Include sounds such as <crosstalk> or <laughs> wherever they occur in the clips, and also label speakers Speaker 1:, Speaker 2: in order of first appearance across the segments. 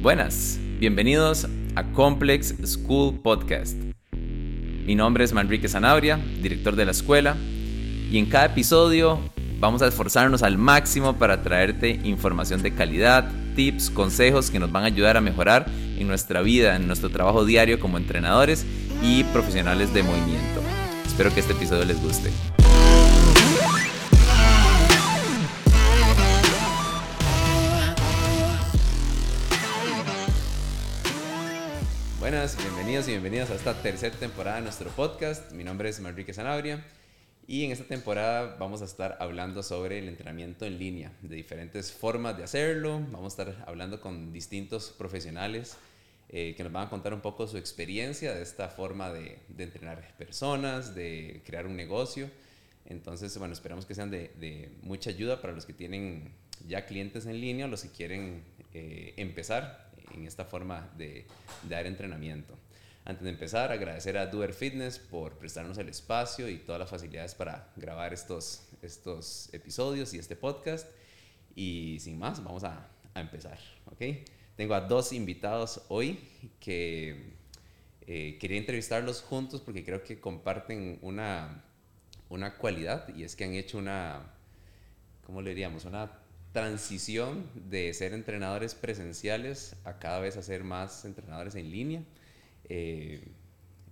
Speaker 1: Buenas, bienvenidos a Complex School Podcast. Mi nombre es Manrique Zanabria, director de la escuela, y en cada episodio vamos a esforzarnos al máximo para traerte información de calidad, tips, consejos que nos van a ayudar a mejorar en nuestra vida, en nuestro trabajo diario como entrenadores y profesionales de movimiento. Espero que este episodio les guste. Buenas, bienvenidos y bienvenidas a esta tercera temporada de nuestro podcast. Mi nombre es Manrique Sanabria y en esta temporada vamos a estar hablando sobre el entrenamiento en línea, de diferentes formas de hacerlo. Vamos a estar hablando con distintos profesionales eh, que nos van a contar un poco su experiencia de esta forma de, entrenar personas, de crear un negocio. Entonces, bueno, esperamos que sean de, mucha ayuda para los que tienen ya clientes en línea los que quieren eh, empezar en esta forma de, de, dar entrenamiento. Antes de empezar, agradecer a Doer Fitness por prestarnos el espacio y todas las facilidades para grabar estos, estos episodios y este podcast. Y sin más, vamos a, a empezar, ¿ok? Tengo a dos invitados hoy que eh, quería entrevistarlos juntos porque creo que comparten una, una cualidad y es que han hecho una, ¿cómo le diríamos? Una transición de ser entrenadores presenciales a cada vez a ser más entrenadores en línea. Eh,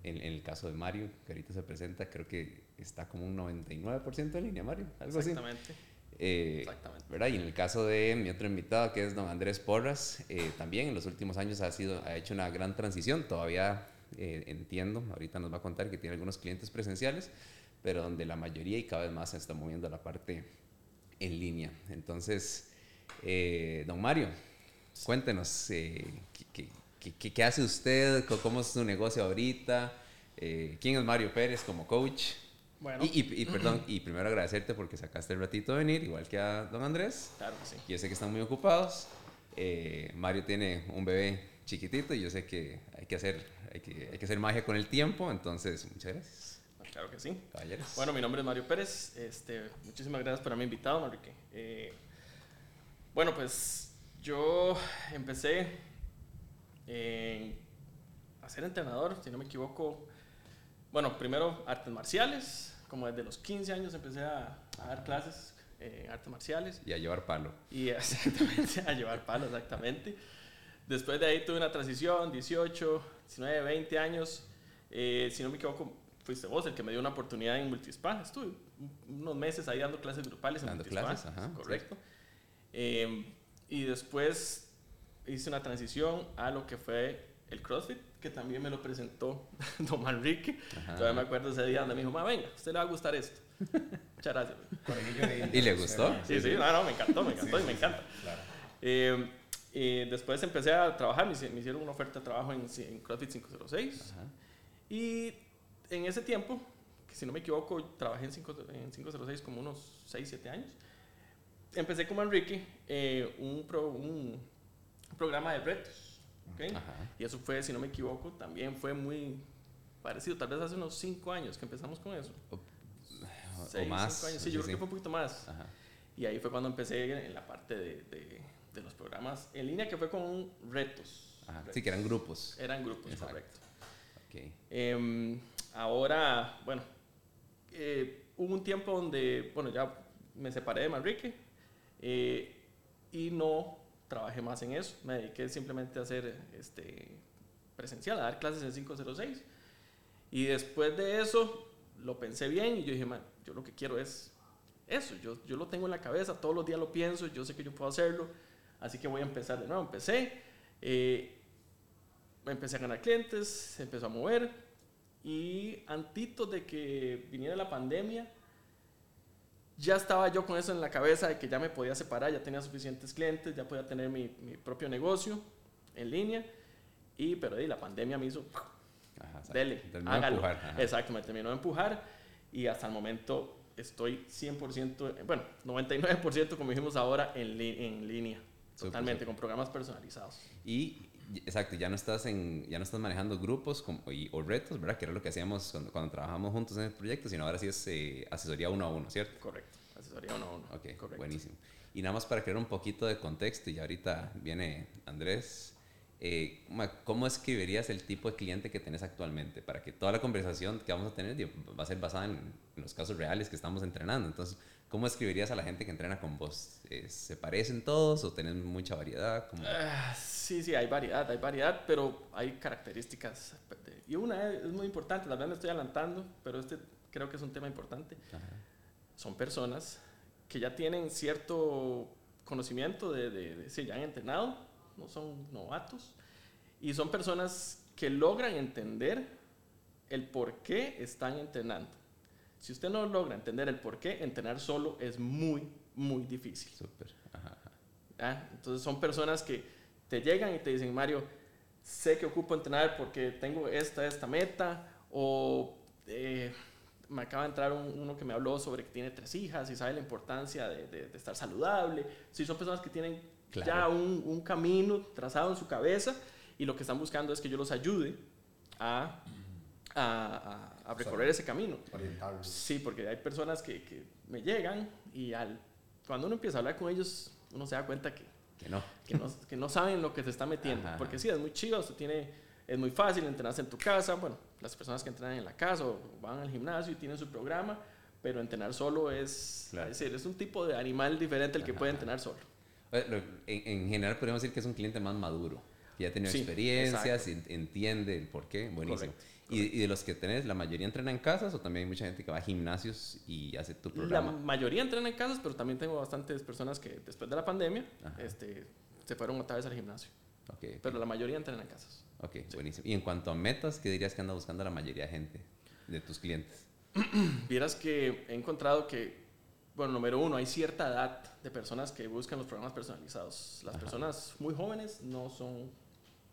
Speaker 1: en, en, el caso de Mario, que ahorita se presenta, creo que está como un 99% en línea, Mario. Algo
Speaker 2: Exactamente.
Speaker 1: Así. Eh, Exactamente. ¿verdad? Y en el caso de mi otro invitado, que es don Andrés Porras, eh, también en los últimos años ha, sido, ha hecho una gran transición. Todavía eh, entiendo, ahorita nos va a contar que tiene algunos clientes presenciales, pero donde la mayoría y cada vez más se está moviendo a la parte en línea. Entonces, eh, don Mario, cuéntenos, ¿qué, qué, qué, qué, hace usted? ¿Cómo es su negocio ahorita? ¿Quién es Mario Pérez como coach?
Speaker 2: Bueno.
Speaker 1: Y, y, y, perdón, y primero agradecerte porque sacaste el ratito de venir, igual que a don Andrés.
Speaker 2: Claro que sí.
Speaker 1: Yo sé que están muy ocupados. Eh, Mario tiene un bebé chiquitito y yo sé que hay que hacer, hay que, hay que hacer magia con el tiempo, entonces muchas gracias.
Speaker 2: Claro que sí.
Speaker 1: Caballeros.
Speaker 2: Bueno, mi nombre es Mario Pérez. Este, muchísimas gracias por haberme invitado, Enrique. Eh, bueno, pues yo empecé eh, a ser entrenador, si no me equivoco. Bueno, primero artes marciales, como desde los 15 años empecé a, a dar clases en eh, artes marciales.
Speaker 1: Y a llevar palo.
Speaker 2: Y <laughs> exactamente, a llevar palo, exactamente. Después de ahí tuve una transición, 18, 19, 20 años. Eh, si no me equivoco, fuiste vos el que me dio una oportunidad en Multispa. Estuve unos meses ahí dando clases grupales en
Speaker 1: dando
Speaker 2: Multispa.
Speaker 1: clases, ajá,
Speaker 2: correcto. Sí. Eh, y después hice una transición a lo que fue el CrossFit, que también me lo presentó <laughs> Don Manrique. Ajá. Todavía me acuerdo ese día donde me dijo, ma, venga, a usted le va a gustar esto. <laughs> Muchas gracias.
Speaker 1: ¿Y le gustó?
Speaker 2: Sí, sí, no, no, me encantó, me encantó
Speaker 3: sí,
Speaker 2: y me
Speaker 3: sí,
Speaker 2: encanta.
Speaker 3: Claro.
Speaker 2: Eh, y después empecé a trabajar, me, hicieron una oferta de trabajo en, en CrossFit 506. Ajá. Y en ese tiempo, que si no me equivoco, trabajé en, 5, en 506 como unos 6, 7 años. Empecé como Enrique, eh, un, pro, un programa de retos. ¿okay? Y eso fue, si no me equivoco, también fue muy parecido. Tal vez hace unos 5 años que empezamos con eso.
Speaker 1: O,
Speaker 2: Seis,
Speaker 1: o más.
Speaker 2: Años. Sí, yo sí. creo que fue un poquito más. Ajá. Y ahí fue cuando empecé en la parte de, de, de, los programas en línea, que fue con retos.
Speaker 1: Ajá.
Speaker 2: retos.
Speaker 1: Sí, que eran grupos.
Speaker 2: Eran grupos,
Speaker 1: Exacto.
Speaker 2: correcto.
Speaker 1: Okay.
Speaker 2: Eh, ahora, bueno, eh, hubo un tiempo donde, bueno, ya me separé de Manrique eh, y no trabajé más en eso. Me dediqué simplemente a hacer este, presencial, a dar clases en 506. Y después de eso, lo pensé bien y yo dije, man, yo lo que quiero es eso. Yo, yo lo tengo en la cabeza, todos los días lo pienso, yo sé que yo puedo hacerlo. Así que voy a empezar de nuevo. Empecé, eh, empecé a ganar clientes, se empezó a mover. Y antitos de que viniera la pandemia, ya estaba yo con eso en la cabeza de que ya me podía separar, ya tenía suficientes clientes, ya podía tener mi, mi propio negocio en línea. Y, pero y la pandemia me hizo,
Speaker 1: Ajá,
Speaker 2: dele, hágalo.
Speaker 1: De empujar, ajá.
Speaker 2: Exacto, me terminó de empujar y hasta el momento estoy 100%, bueno, 99% como dijimos ahora en, en línea, super, totalmente, super. con programas personalizados.
Speaker 1: Y, exacto, ya no estás, en, ya no estás manejando grupos como, y, o retos, ¿verdad? Que era lo que hacíamos cuando, cuando trabajamos juntos en el proyecto, sino ahora sí es eh, asesoría uno a uno, ¿cierto?
Speaker 2: Correcto, asesoría uno a uno.
Speaker 1: Ok, Correcto. buenísimo. Y nada más para crear un poquito de contexto, y ahorita viene Andrés, eh, ¿cómo escribirías el tipo de cliente que tenés actualmente? Para que toda la conversación que vamos a tener va a ser basada en, los casos reales que estamos entrenando. Entonces, ¿cómo escribirías a la gente que entrena con vos? Eh, ¿Se parecen todos o tenés mucha variedad?
Speaker 2: Uh, sí, sí, hay variedad, hay variedad, pero hay características. Y una es, muy importante, la verdad me estoy adelantando, pero este creo que es un tema importante. Son personas que ya tienen cierto conocimiento de, de, de, ya han entrenado, no son novatos, y son personas que logran entender el por qué están entrenando. Si usted no logra entender el por qué, entrenar solo es muy, muy difícil.
Speaker 1: Súper.
Speaker 2: Entonces son personas que te llegan y te dicen, Mario, sé que ocupo entrenar porque tengo esta, esta meta, o eh, me acaba de entrar uno que me habló sobre que tiene tres hijas y sabe la importancia de, de, estar saludable. Si son personas que tienen ya un, un, camino trazado en su cabeza y lo que están buscando es que yo los ayude a, a, a, recorrer ese camino.
Speaker 3: Orientarlos.
Speaker 2: Sí, porque hay personas que, que, me llegan y al, cuando uno empieza a hablar con ellos, uno se da cuenta que,
Speaker 1: que, no.
Speaker 2: que, no, que no saben lo que se está metiendo. Porque sí, es muy chido, usted tiene es muy fácil entrenarse en tu casa. Bueno, las personas que entrenan en la casa o van al gimnasio y tienen su programa, pero entrenar solo es, es, decir, es un tipo de animal diferente el que puede entrenar solo.
Speaker 1: En, general podríamos decir que es un cliente más maduro, que ya ha tenido experiencias, entiende el por qué, buenísimo. Y, de los que tenés, ¿la mayoría entrena en casas o también hay mucha gente que va a gimnasios y hace tu programa?
Speaker 2: La mayoría entrena en casas, pero también tengo bastantes personas que después de la pandemia este, se fueron otra vez al gimnasio. Okay, pero la mayoría entrena en casas.
Speaker 1: Ok, buenísimo. Y en cuanto a metas, ¿qué dirías que anda buscando la mayoría de gente de tus clientes? <clears throat>
Speaker 2: Vieras que he encontrado que, bueno, número uno, hay cierta edad de personas que buscan los programas personalizados. Las personas muy jóvenes no son,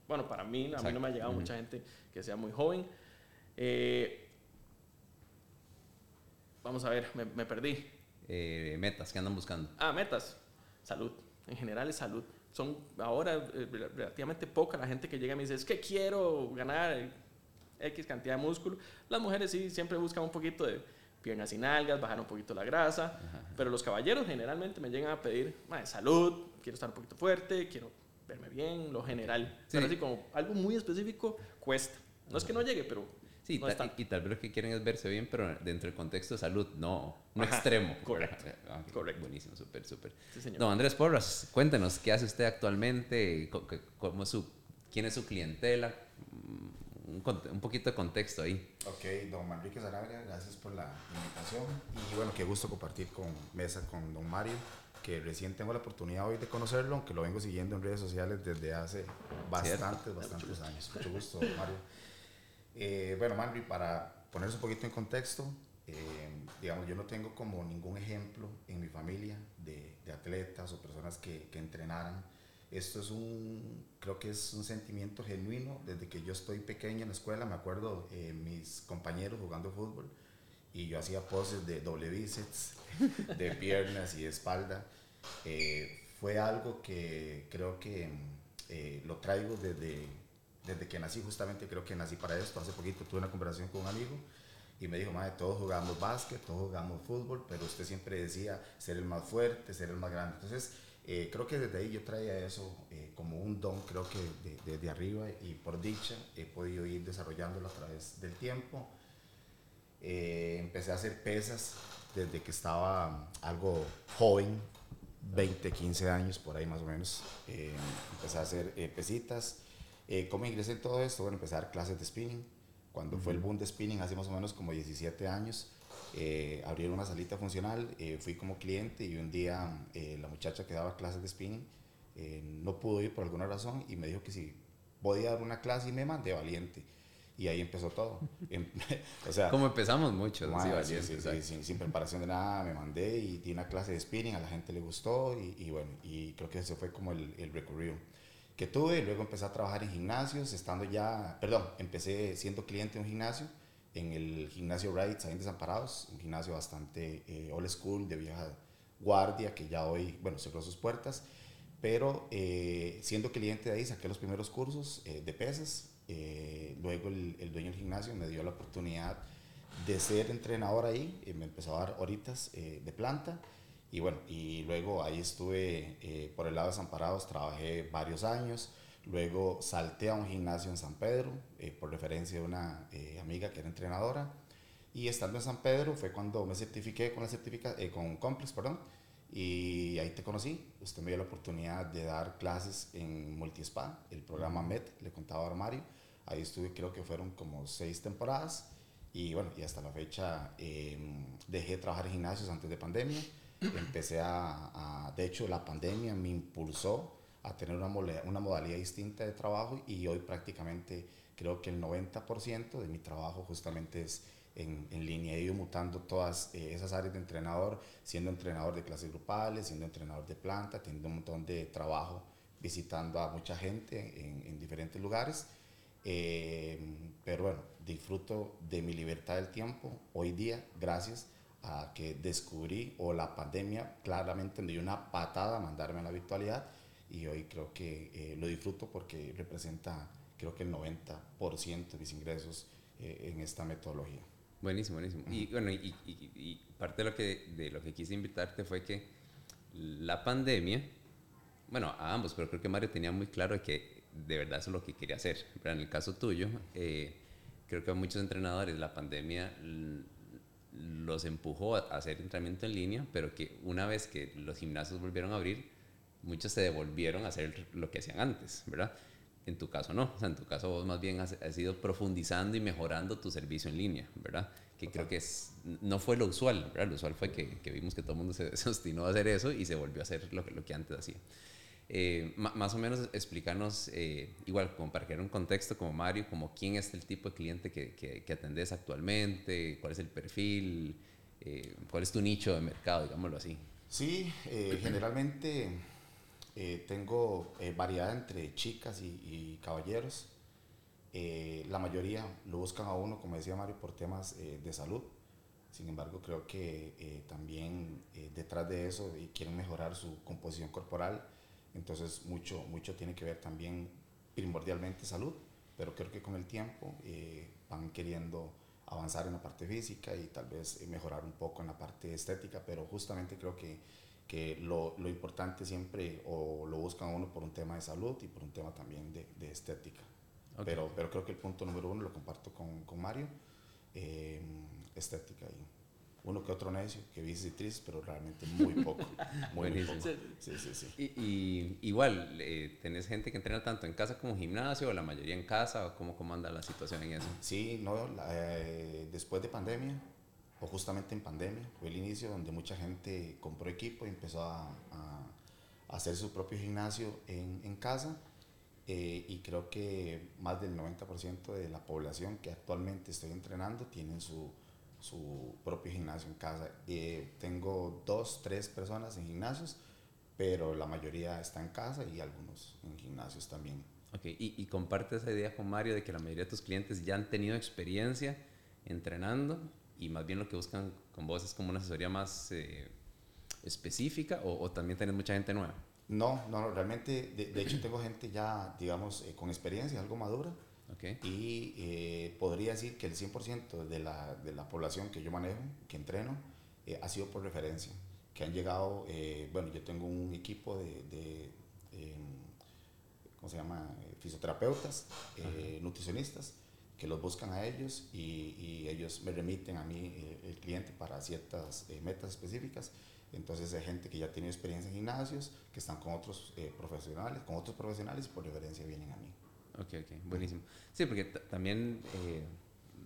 Speaker 2: bueno, para mí, a mí no me ha llegado mucha gente que sea muy joven. Eh, vamos a ver, me, perdí.
Speaker 1: Eh, metas, ¿qué andan buscando?
Speaker 2: Ah, metas. Salud. En general es salud son ahora eh, relativamente poca la gente que llega y me dice, es que quiero ganar X cantidad de músculo. Las mujeres sí siempre buscan un poquito de piernas sin algas, bajar un poquito la grasa, pero los caballeros generalmente me llegan a pedir salud, quiero estar un poquito fuerte, quiero verme bien, lo general. Pero así como algo muy específico cuesta. No es que no llegue, pero
Speaker 1: Sí, y, tal vez lo que quieren es verse bien, pero dentro del contexto de salud, no, no extremo.
Speaker 2: Correcto.
Speaker 1: Ah, correcto. Buenísimo, súper, súper. Sí, No, Andrés Porras, cuéntenos, ¿qué hace usted actualmente? ¿Cómo su, ¿Quién es su clientela? Un, un, poquito de contexto ahí.
Speaker 3: Ok, don Manrique Zarabia, gracias por la invitación. Y bueno, qué gusto compartir con mesa con don Mario, que recién tengo la oportunidad hoy de conocerlo, aunque lo vengo siguiendo en redes sociales desde hace bastantes, bastantes años. Mucho gusto, Mario. Eh, bueno, Manri, para ponerse un poquito en contexto, eh, digamos, yo no tengo como ningún ejemplo en mi familia de, de atletas o personas que, que, entrenaran. Esto es un, creo que es un sentimiento genuino. Desde que yo estoy pequeña en la escuela, me acuerdo eh, mis compañeros jugando fútbol y yo hacía poses de doble bíceps, <laughs> de piernas y de espalda. fue algo que creo que lo traigo desde, desde que nací, justamente creo que nací para esto. Hace poquito tuve una conversación con un amigo y me dijo, madre, todos jugamos básquet, todos jugamos fútbol, pero usted siempre decía ser el más fuerte, ser el más grande. Entonces, eh, creo que desde ahí yo traía eso eh, como un don, creo que desde de, arriba y por dicha he podido ir desarrollándolo a través del tiempo. Eh, empecé a hacer pesas desde que estaba algo joven, 20, 15 años por ahí más o menos. empecé a hacer pesitas eh, ¿Cómo ingresé en todo esto? Bueno, empecé a dar clases de spinning. Cuando fue el boom de spinning, hace más o menos como 17 años, eh, abrieron una salita funcional, eh, fui como cliente y un día eh, la muchacha que daba clases de spinning no pudo ir por alguna razón y me dijo que si podía dar una clase y me mandé valiente. Y ahí empezó todo. <laughs> Em, <laughs>
Speaker 1: o sea, como empezamos mucho,
Speaker 3: sí, sí, sí, sin, preparación de nada, me mandé y di una clase de spinning, a la gente le gustó y, y bueno, y creo que ese fue como el, el recorrido que tuve. Luego empecé a trabajar en gimnasios, estando ya, perdón, empecé siendo cliente de un gimnasio, en el gimnasio Rights, ahí en Desamparados, un gimnasio bastante eh, old school, de vieja guardia, que ya hoy, bueno, cerró sus puertas. Pero eh, siendo cliente de ahí, saqué los primeros cursos eh, de pesas. luego el, el, dueño del gimnasio me dio la oportunidad de ser entrenador ahí, me empezó a dar horitas de planta y bueno, y luego ahí estuve eh, por el lado de Desamparados, trabajé varios años. Luego salté a un gimnasio en San Pedro, eh, por referencia de una eh, amiga que era entrenadora. Y estando en San Pedro fue cuando me certifiqué con, la certifica, eh, con Complex, perdón, y ahí te conocí. Usted me dio la oportunidad de dar clases en Multispa, el programa MET, le contaba a Mario. Ahí estuve, creo que fueron como seis temporadas. Y bueno, y hasta la fecha em, dejé de trabajar en gimnasios antes de pandemia. Empecé a, a, de hecho, la pandemia me impulsó a tener una, una modalidad distinta de trabajo y hoy prácticamente creo que el 90% de mi trabajo justamente es en, en, línea. He ido mutando todas eh, esas áreas de entrenador, siendo entrenador de clases grupales, siendo entrenador de planta, teniendo un montón de trabajo visitando a mucha gente en, en diferentes lugares. Eh, pero bueno, disfruto de mi libertad del tiempo hoy día gracias a que descubrí o la pandemia claramente me dio una patada a mandarme a la virtualidad y hoy creo que eh, lo disfruto porque representa creo que el 90% de mis ingresos eh, en esta metodología.
Speaker 1: Buenísimo, buenísimo. Y bueno, y, y, parte de lo, que, de lo que quise invitarte fue que la pandemia, bueno, a ambos, pero creo que Mario tenía muy claro que de verdad eso es lo que quería hacer. Pero en el caso tuyo, eh, creo que a muchos entrenadores la pandemia los empujó a hacer entrenamiento en línea, pero que una vez que los gimnasios volvieron a abrir, muchos se devolvieron a hacer lo que hacían antes, ¿verdad? En tu caso no, o sea, en tu caso vos más bien has, ido profundizando y mejorando tu servicio en línea, ¿verdad? Que creo que es, no fue lo usual, ¿verdad? Lo usual fue que, que vimos que todo el mundo se, <laughs> se, obstinó a hacer eso y se volvió a hacer lo, lo que antes hacía. Eh, más o menos explicarnos, eh, igual como para crear un contexto como Mario, como quién es el tipo de cliente que, que, que atendes actualmente, cuál es el perfil, eh, cuál es tu nicho de mercado, digámoslo así.
Speaker 3: Sí, eh, generalmente eh, tengo eh, variedad entre chicas y, y caballeros. La mayoría lo buscan a uno, como decía Mario, por temas de salud. Sin embargo, creo que también detrás de eso quieren mejorar su composición corporal. Entonces, mucho, mucho tiene que ver también primordialmente salud, pero creo que con el tiempo van queriendo avanzar en la parte física y tal vez mejorar un poco en la parte estética, pero justamente creo que que lo, lo, importante siempre o lo buscan uno por un tema de salud y por un tema también de, de estética. Okay. Pero, pero creo que el punto número uno lo comparto con, con Mario, eh, estética y uno que otro necio, que triste, pero realmente muy poco. <laughs> muy, muy poco. Sí, sí, sí.
Speaker 1: Y, y igual, eh, ¿tenés gente que entrena tanto en casa como en gimnasio, o la mayoría en casa, o cómo, cómo anda la situación en eso?
Speaker 3: Sí, no, la, eh, después de pandemia, o justamente en pandemia, fue el inicio donde mucha gente compró equipo y empezó a, a, a hacer su propio gimnasio en, en casa. Eh, y creo que más del 90% de la población que actualmente estoy entrenando tienen su, su propio gimnasio en casa. Eh, tengo dos, tres personas en gimnasios, pero la mayoría está en casa y algunos en gimnasios también.
Speaker 1: Ok, y, y comparte esa idea con Mario de que la mayoría de tus clientes ya han tenido experiencia entrenando y más bien lo que buscan con vos es como una asesoría más eh, específica o, o, también tenés mucha gente nueva?
Speaker 3: No, no, realmente, de, de hecho tengo gente ya, digamos, eh, con experiencia, algo madura.
Speaker 1: Okay.
Speaker 3: Y eh, podría decir que el 100% de la, de la población que yo manejo, que entreno, eh, ha sido por referencia. Que han llegado, eh, bueno, yo tengo un equipo de, de ¿cómo se llama? Fisioterapeutas, nutricionistas, que los buscan a ellos y, y, ellos me remiten a mí eh, el cliente para ciertas eh, metas específicas. Entonces hay gente que ya tiene experiencia en gimnasios, que están con otros eh, profesionales, con otros profesionales y por referencia vienen a mí.
Speaker 1: Ok, ok, buenísimo. Sí, porque también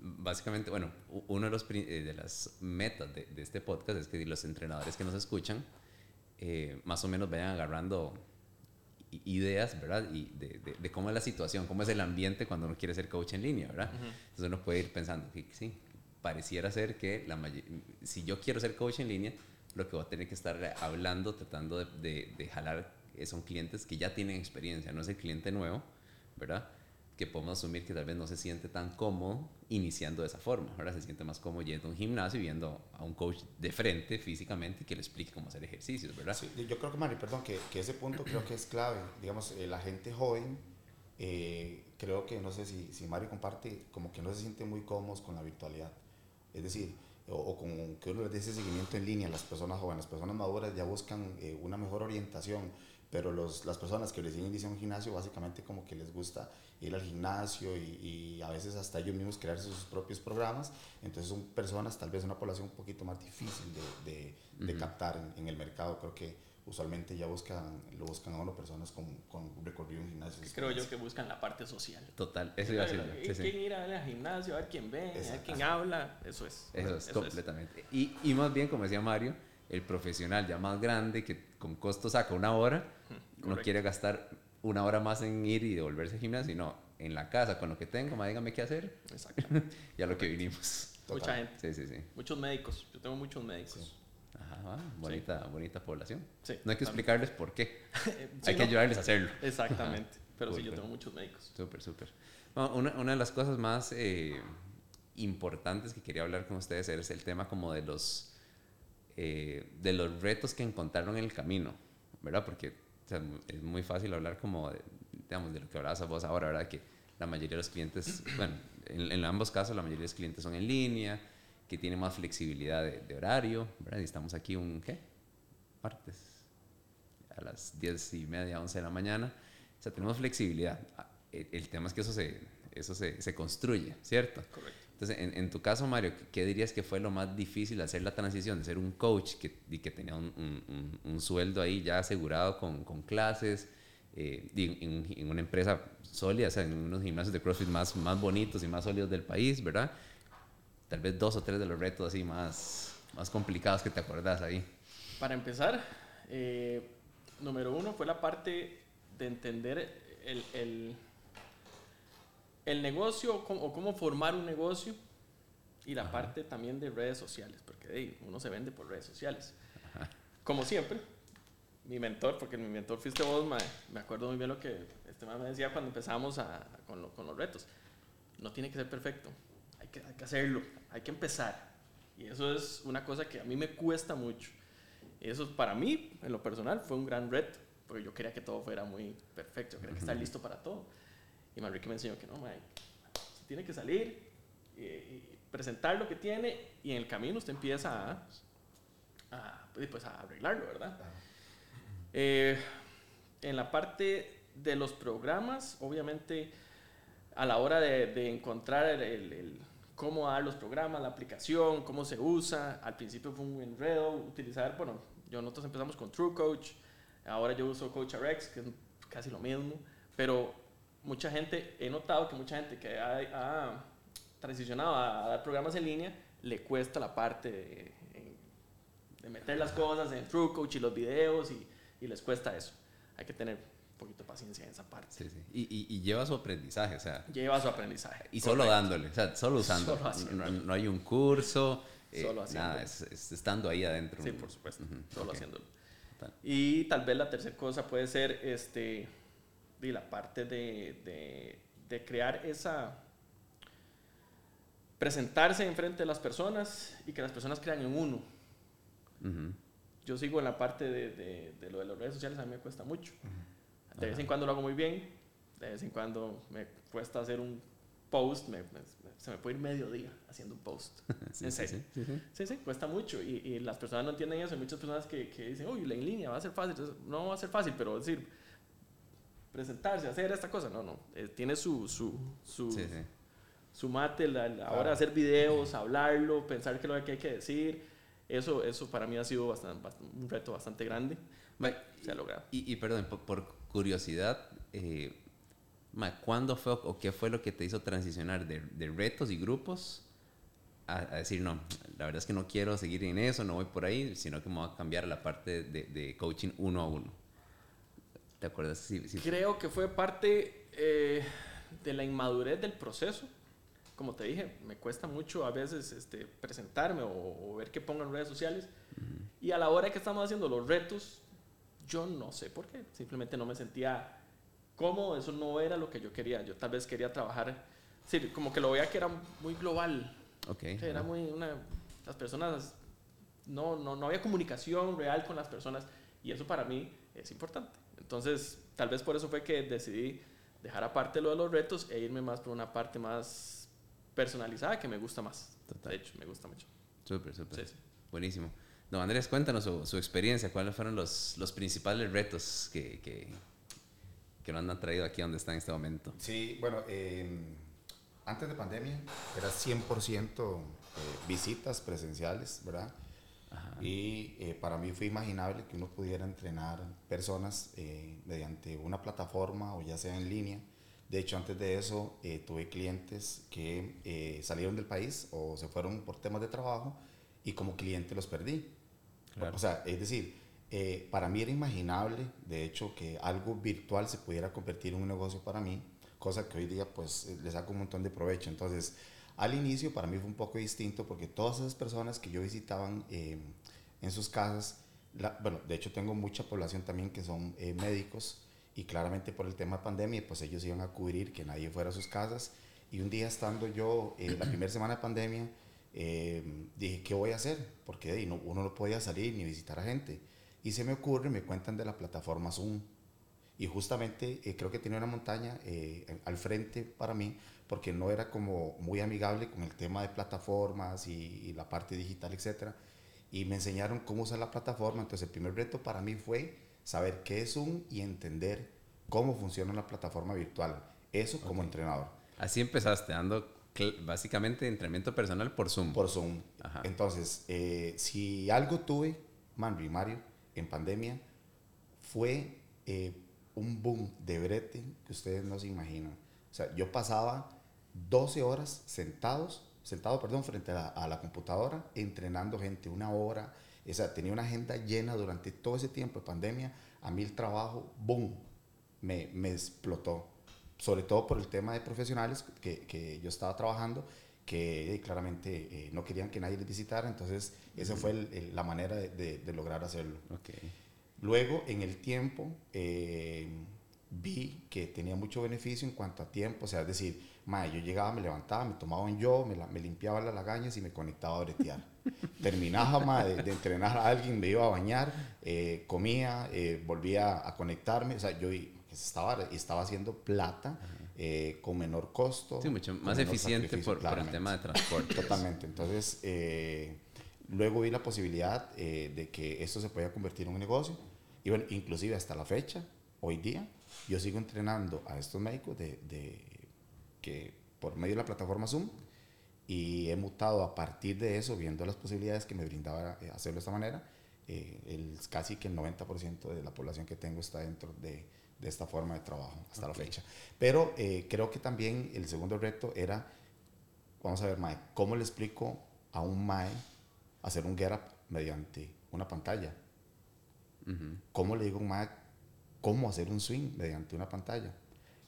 Speaker 1: básicamente, bueno, uno de, los, de las metas de, de, este podcast es que los entrenadores que nos escuchan más o menos vayan agarrando ideas, ¿verdad? Y de, de, de, cómo es la situación, cómo es el ambiente cuando uno quiere ser coach en línea, ¿verdad? Uh -huh. Entonces uno puede ir pensando que sí, pareciera ser que la si yo quiero ser coach en línea, lo que voy a tener que estar hablando, tratando de, de jalar son clientes que ya tienen experiencia, no es el cliente nuevo, ¿verdad? que podemos asumir que tal vez no se siente tan cómodo iniciando de esa forma. Ahora se siente más cómodo yendo a un gimnasio y viendo a un coach de frente físicamente que le explique cómo hacer ejercicios, ¿verdad?
Speaker 3: Sí, yo creo que, Mari, perdón, que, que ese punto creo que es clave. Digamos, eh, la gente joven, eh, creo que, no sé si, si Mario comparte, como que no se siente muy cómodos con la virtualidad. Es decir, o, o con que uno les dé ese seguimiento en línea, las personas jóvenes, las personas maduras ya buscan eh, una mejor orientación, pero los, las personas que recién inician un gimnasio básicamente como que les gusta ir al gimnasio y, y, a veces hasta ellos mismos crearse sus propios programas, entonces son personas, tal vez una población un poquito más difícil de, de, de captar en, en, el mercado, creo que usualmente ya buscan, lo buscan a uno personas con, con recorrido en gimnasio.
Speaker 2: Creo yo que buscan la parte social.
Speaker 1: Total, eso iba a decir.
Speaker 2: Sí, sí. ir al gimnasio, a ver quién ve, a ver quién habla, eso es.
Speaker 1: Eso es, completamente. Y, y más bien, como decía Mario, el profesional ya más grande que con costo saca una hora, no quiere gastar una hora más en ir y devolverse al gimnasio, sino en la casa con lo que tengo, más dígame qué hacer.
Speaker 2: Exacto. <laughs>
Speaker 1: y a lo que vinimos.
Speaker 2: Mucha gente.
Speaker 1: Sí, sí, sí.
Speaker 2: Muchos médicos. Yo tengo muchos médicos.
Speaker 1: Ajá, bonita, sí. bonita población.
Speaker 2: Sí,
Speaker 1: no hay que explicarles por qué. <laughs> hay que ayudarles a hacerlo.
Speaker 2: Exactamente. Pero sí, yo tengo muchos médicos.
Speaker 1: Súper, súper. Bueno, una, una, de las cosas más eh, importantes que quería hablar con ustedes es el tema como de los, eh, de los retos que encontraron en el camino, ¿verdad? Porque o sea, es muy fácil hablar como, de, digamos, de lo que hablabas vos ahora, ¿verdad? Que la mayoría de los clientes, <clears throat> bueno, en, en ambos casos la mayoría de los clientes son en línea, que tiene más flexibilidad de, de, horario, ¿verdad? Y estamos aquí un, ¿qué? Martes, a las 10 y media, 11 de la mañana. O sea, tenemos flexibilidad. El, el tema es que eso se, eso se, se construye, ¿cierto?
Speaker 2: Correcto.
Speaker 1: Entonces, en, en, tu caso, Mario, ¿qué dirías que fue lo más difícil hacer la transición de ser un coach que, y que tenía un, un, un, sueldo ahí ya asegurado con, con clases, eh, en, en, una empresa sólida, o sea, en unos gimnasios de CrossFit más, más bonitos y más sólidos del país, ¿verdad? Tal vez dos o tres de los retos así más, más complicados que te acordás ahí.
Speaker 2: Para empezar, eh, número uno fue la parte de entender el, el el negocio o cómo formar un negocio y la Ajá. parte también de redes sociales, porque hey, uno se vende por redes sociales. Ajá. Como siempre, mi mentor, porque mi mentor fuiste vos, ma, me acuerdo muy bien lo que este man me decía cuando empezamos a, con, lo, con, los retos. No tiene que ser perfecto, hay que, hay que hacerlo, hay que empezar. Y eso es una cosa que a mí me cuesta mucho. Eso para mí, en lo personal, fue un gran reto, porque yo quería que todo fuera muy perfecto, yo quería que estar listo para todo. Y Manrique me enseñó que no, Mike, tiene que salir y, y, presentar lo que tiene y en el camino usted empieza a, a pues a arreglarlo, ¿verdad? Eh, en la parte de los programas, obviamente, a la hora de, de encontrar el, el, el, cómo dar los programas, la aplicación, cómo se usa, al principio fue un enredo utilizar, bueno, yo nosotros empezamos con True Coach, ahora yo uso Coach RX, que es casi lo mismo, pero mucha gente, he notado que mucha gente que ha, ha transicionado a, a, dar programas en línea, le cuesta la parte de, de meter las cosas en True Coach y los videos y, y, les cuesta eso. Hay que tener un poquito de paciencia en esa parte.
Speaker 1: Sí, sí. Y, y, y, lleva su aprendizaje, o sea.
Speaker 2: Lleva su aprendizaje.
Speaker 1: Y solo dándole, o sea, solo usando.
Speaker 2: Solo
Speaker 1: no, no, hay un curso.
Speaker 2: Eh, solo haciendo.
Speaker 1: Nada, es, es, estando ahí adentro.
Speaker 2: Sí, por supuesto. Uh -huh. Solo okay. haciéndolo. Y tal vez la tercera cosa puede ser este y la parte de, de, de, crear esa presentarse enfrente de las personas y que las personas crean en uno. Uh -huh. Yo sigo en la parte de, de, de, lo de las redes sociales, a mí me cuesta mucho. Uh -huh. De vez en cuando lo hago muy bien, de vez en cuando me cuesta hacer un post, me, me, se me puede ir medio día haciendo un post. <laughs>
Speaker 1: sí,
Speaker 2: en
Speaker 1: serio.
Speaker 2: Sí, sí, sí, sí, cuesta mucho y, y, las personas no entienden eso. Hay muchas personas que, que dicen, uy, la en línea va a ser fácil. Entonces, no va a ser fácil, pero decir, presentarse, hacer esta cosa. No, no. Eh, tiene su, su, su,
Speaker 1: sí, sí.
Speaker 2: su mate, la, la hora de hacer videos, hablarlo, pensar qué es lo que hay que decir. Eso, eso para mí ha sido bastante, bastante, un reto bastante grande.
Speaker 1: Ma,
Speaker 2: se ha logrado.
Speaker 1: Y, y perdón, por, por curiosidad, eh, ma, ¿cuándo fue o qué fue lo que te hizo transicionar de, de retos y grupos a, a, decir, no, la verdad es que no quiero seguir en eso, no voy por ahí, sino que me voy a cambiar a la parte de, de coaching uno a uno? ¿Te acuerdas? Sí, sí.
Speaker 2: Creo que fue parte eh, de la inmadurez del proceso. Como te dije, me cuesta mucho a veces este, presentarme o, o, ver qué pongo en redes sociales. Uh -huh. Y a la hora que estamos haciendo los retos, yo no sé por qué. Simplemente no me sentía cómodo. Eso no era lo que yo quería. Yo tal vez quería trabajar. Sí, como que lo veía que era muy global.
Speaker 1: Okay.
Speaker 2: era muy una, las personas no, no, no había comunicación real con las personas y eso para mí es importante. Entonces, tal vez por eso fue que decidí dejar aparte lo de los retos e irme más por una parte más personalizada que me gusta más.
Speaker 1: Total.
Speaker 2: De hecho, me gusta mucho.
Speaker 1: Súper, súper.
Speaker 2: Sí, sí.
Speaker 1: Buenísimo. Don Andrés, cuéntanos su, su experiencia, cuáles fueron los, los principales retos que, que, que lo han traído aquí donde está en este momento.
Speaker 3: Sí, bueno, eh, antes de pandemia era 100% eh, visitas presenciales, ¿verdad? Ajá. Y eh, para mí fue imaginable que uno pudiera entrenar personas eh, mediante una plataforma o ya sea en línea. De hecho, antes de eso eh, tuve clientes que salieron del país o se fueron por temas de trabajo y como cliente los perdí. Claro. O sea, es decir, para mí era imaginable, de hecho, que algo virtual se pudiera convertir en un negocio para mí, cosa que hoy día pues le saco un montón de provecho. Entonces, al inicio para mí fue un poco distinto porque todas esas personas que yo visitaban eh, en sus casas, la, bueno, de hecho tengo mucha población también que son eh, médicos y claramente por el tema de pandemia, pues ellos iban a cubrir que nadie fuera a sus casas. Y un día estando yo, eh, la primera semana de pandemia, eh, dije, ¿qué voy a hacer? Porque no, uno no podía salir ni visitar a gente. Y se me ocurre, me cuentan de la plataforma Zoom. Y justamente eh, creo que tiene una montaña eh, al frente para mí, porque no era como muy amigable con el tema de plataformas y, y la parte digital, etc. Y me enseñaron cómo usar la plataforma. Entonces el primer reto para mí fue saber qué es Zoom y entender cómo funciona una plataforma virtual. Eso como okay. entrenador.
Speaker 1: Así empezaste, dando básicamente entrenamiento personal por Zoom.
Speaker 3: Por Zoom. Ajá. Entonces, eh, si algo tuve, Manri Mario, en pandemia, fue eh, un boom de brete que ustedes no se imaginan. O sea, yo pasaba 12 horas sentados, sentado, perdón, frente a la, a la computadora, entrenando gente una hora. O sea, tenía una agenda llena durante todo ese tiempo de pandemia. A mí el trabajo, boom, me, me explotó sobre todo por el tema de profesionales que, que yo estaba trabajando, que eh, claramente eh, no querían que nadie les visitara, entonces esa fue el, el, la manera de, de, de, lograr hacerlo.
Speaker 1: Okay.
Speaker 3: Luego, en el tiempo, eh, vi que tenía mucho beneficio en cuanto a tiempo, o sea, es decir, mae, yo llegaba, me levantaba, me tomaba un yo, me, la, me limpiaba las lagañas y me conectaba a bretear. <laughs> Terminaba de, de, entrenar a alguien, me iba a bañar, eh, comía, eh, volvía a conectarme, o sea, yo estaba, estaba haciendo plata eh, con menor costo.
Speaker 1: Sí, mucho más eficiente por, por, el tema de transporte.
Speaker 3: Totalmente. Entonces, eh, luego vi la posibilidad eh, de que esto se podía convertir en un negocio. Y bueno, inclusive hasta la fecha, hoy día, yo sigo entrenando a estos médicos de, de, que por medio de la plataforma Zoom y he mutado a partir de eso, viendo las posibilidades que me brindaba eh, hacerlo de esta manera. Eh, el, casi que el 90% de la población que tengo está dentro de, de esta forma de trabajo hasta okay. la fecha. Pero eh, creo que también el segundo reto era, vamos a ver, Mae, ¿cómo le explico a un Mae hacer un get up mediante una pantalla? Uh -huh. ¿Cómo le digo a un Mae cómo hacer un swing mediante una pantalla?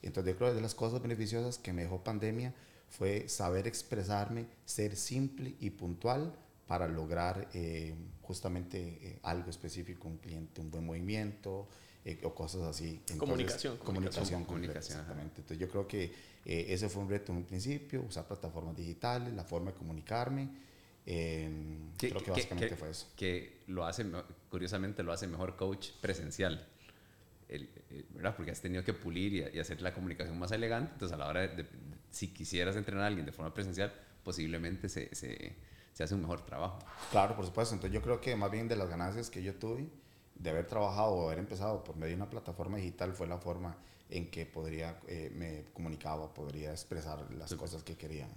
Speaker 3: Entonces yo creo que de las cosas beneficiosas que me dejó pandemia fue saber expresarme, ser simple y puntual para lograr eh, justamente eh, algo específico, un cliente, un buen movimiento, eh, o cosas así.
Speaker 2: Entonces, comunicación.
Speaker 3: Comunicación. Comunicación. Exactamente. Entonces yo creo que eh, ese fue un reto en un principio, usar plataformas digitales, la forma de comunicarme. Eh, creo que básicamente
Speaker 1: que,
Speaker 3: fue eso.
Speaker 1: Que lo hace, curiosamente lo hace mejor coach presencial. El, ¿verdad? Porque has tenido que pulir y, y, hacer la comunicación más elegante. Entonces, a la hora de, de, si quisieras entrenar a alguien de forma presencial, posiblemente se, se, se hace un mejor trabajo.
Speaker 3: Claro, por supuesto. Entonces, yo creo que más bien de las ganancias que yo tuve, de haber trabajado o haber empezado por medio de una plataforma digital fue la forma en que podría, eh, me comunicaba, podría expresar las sí. cosas que quería.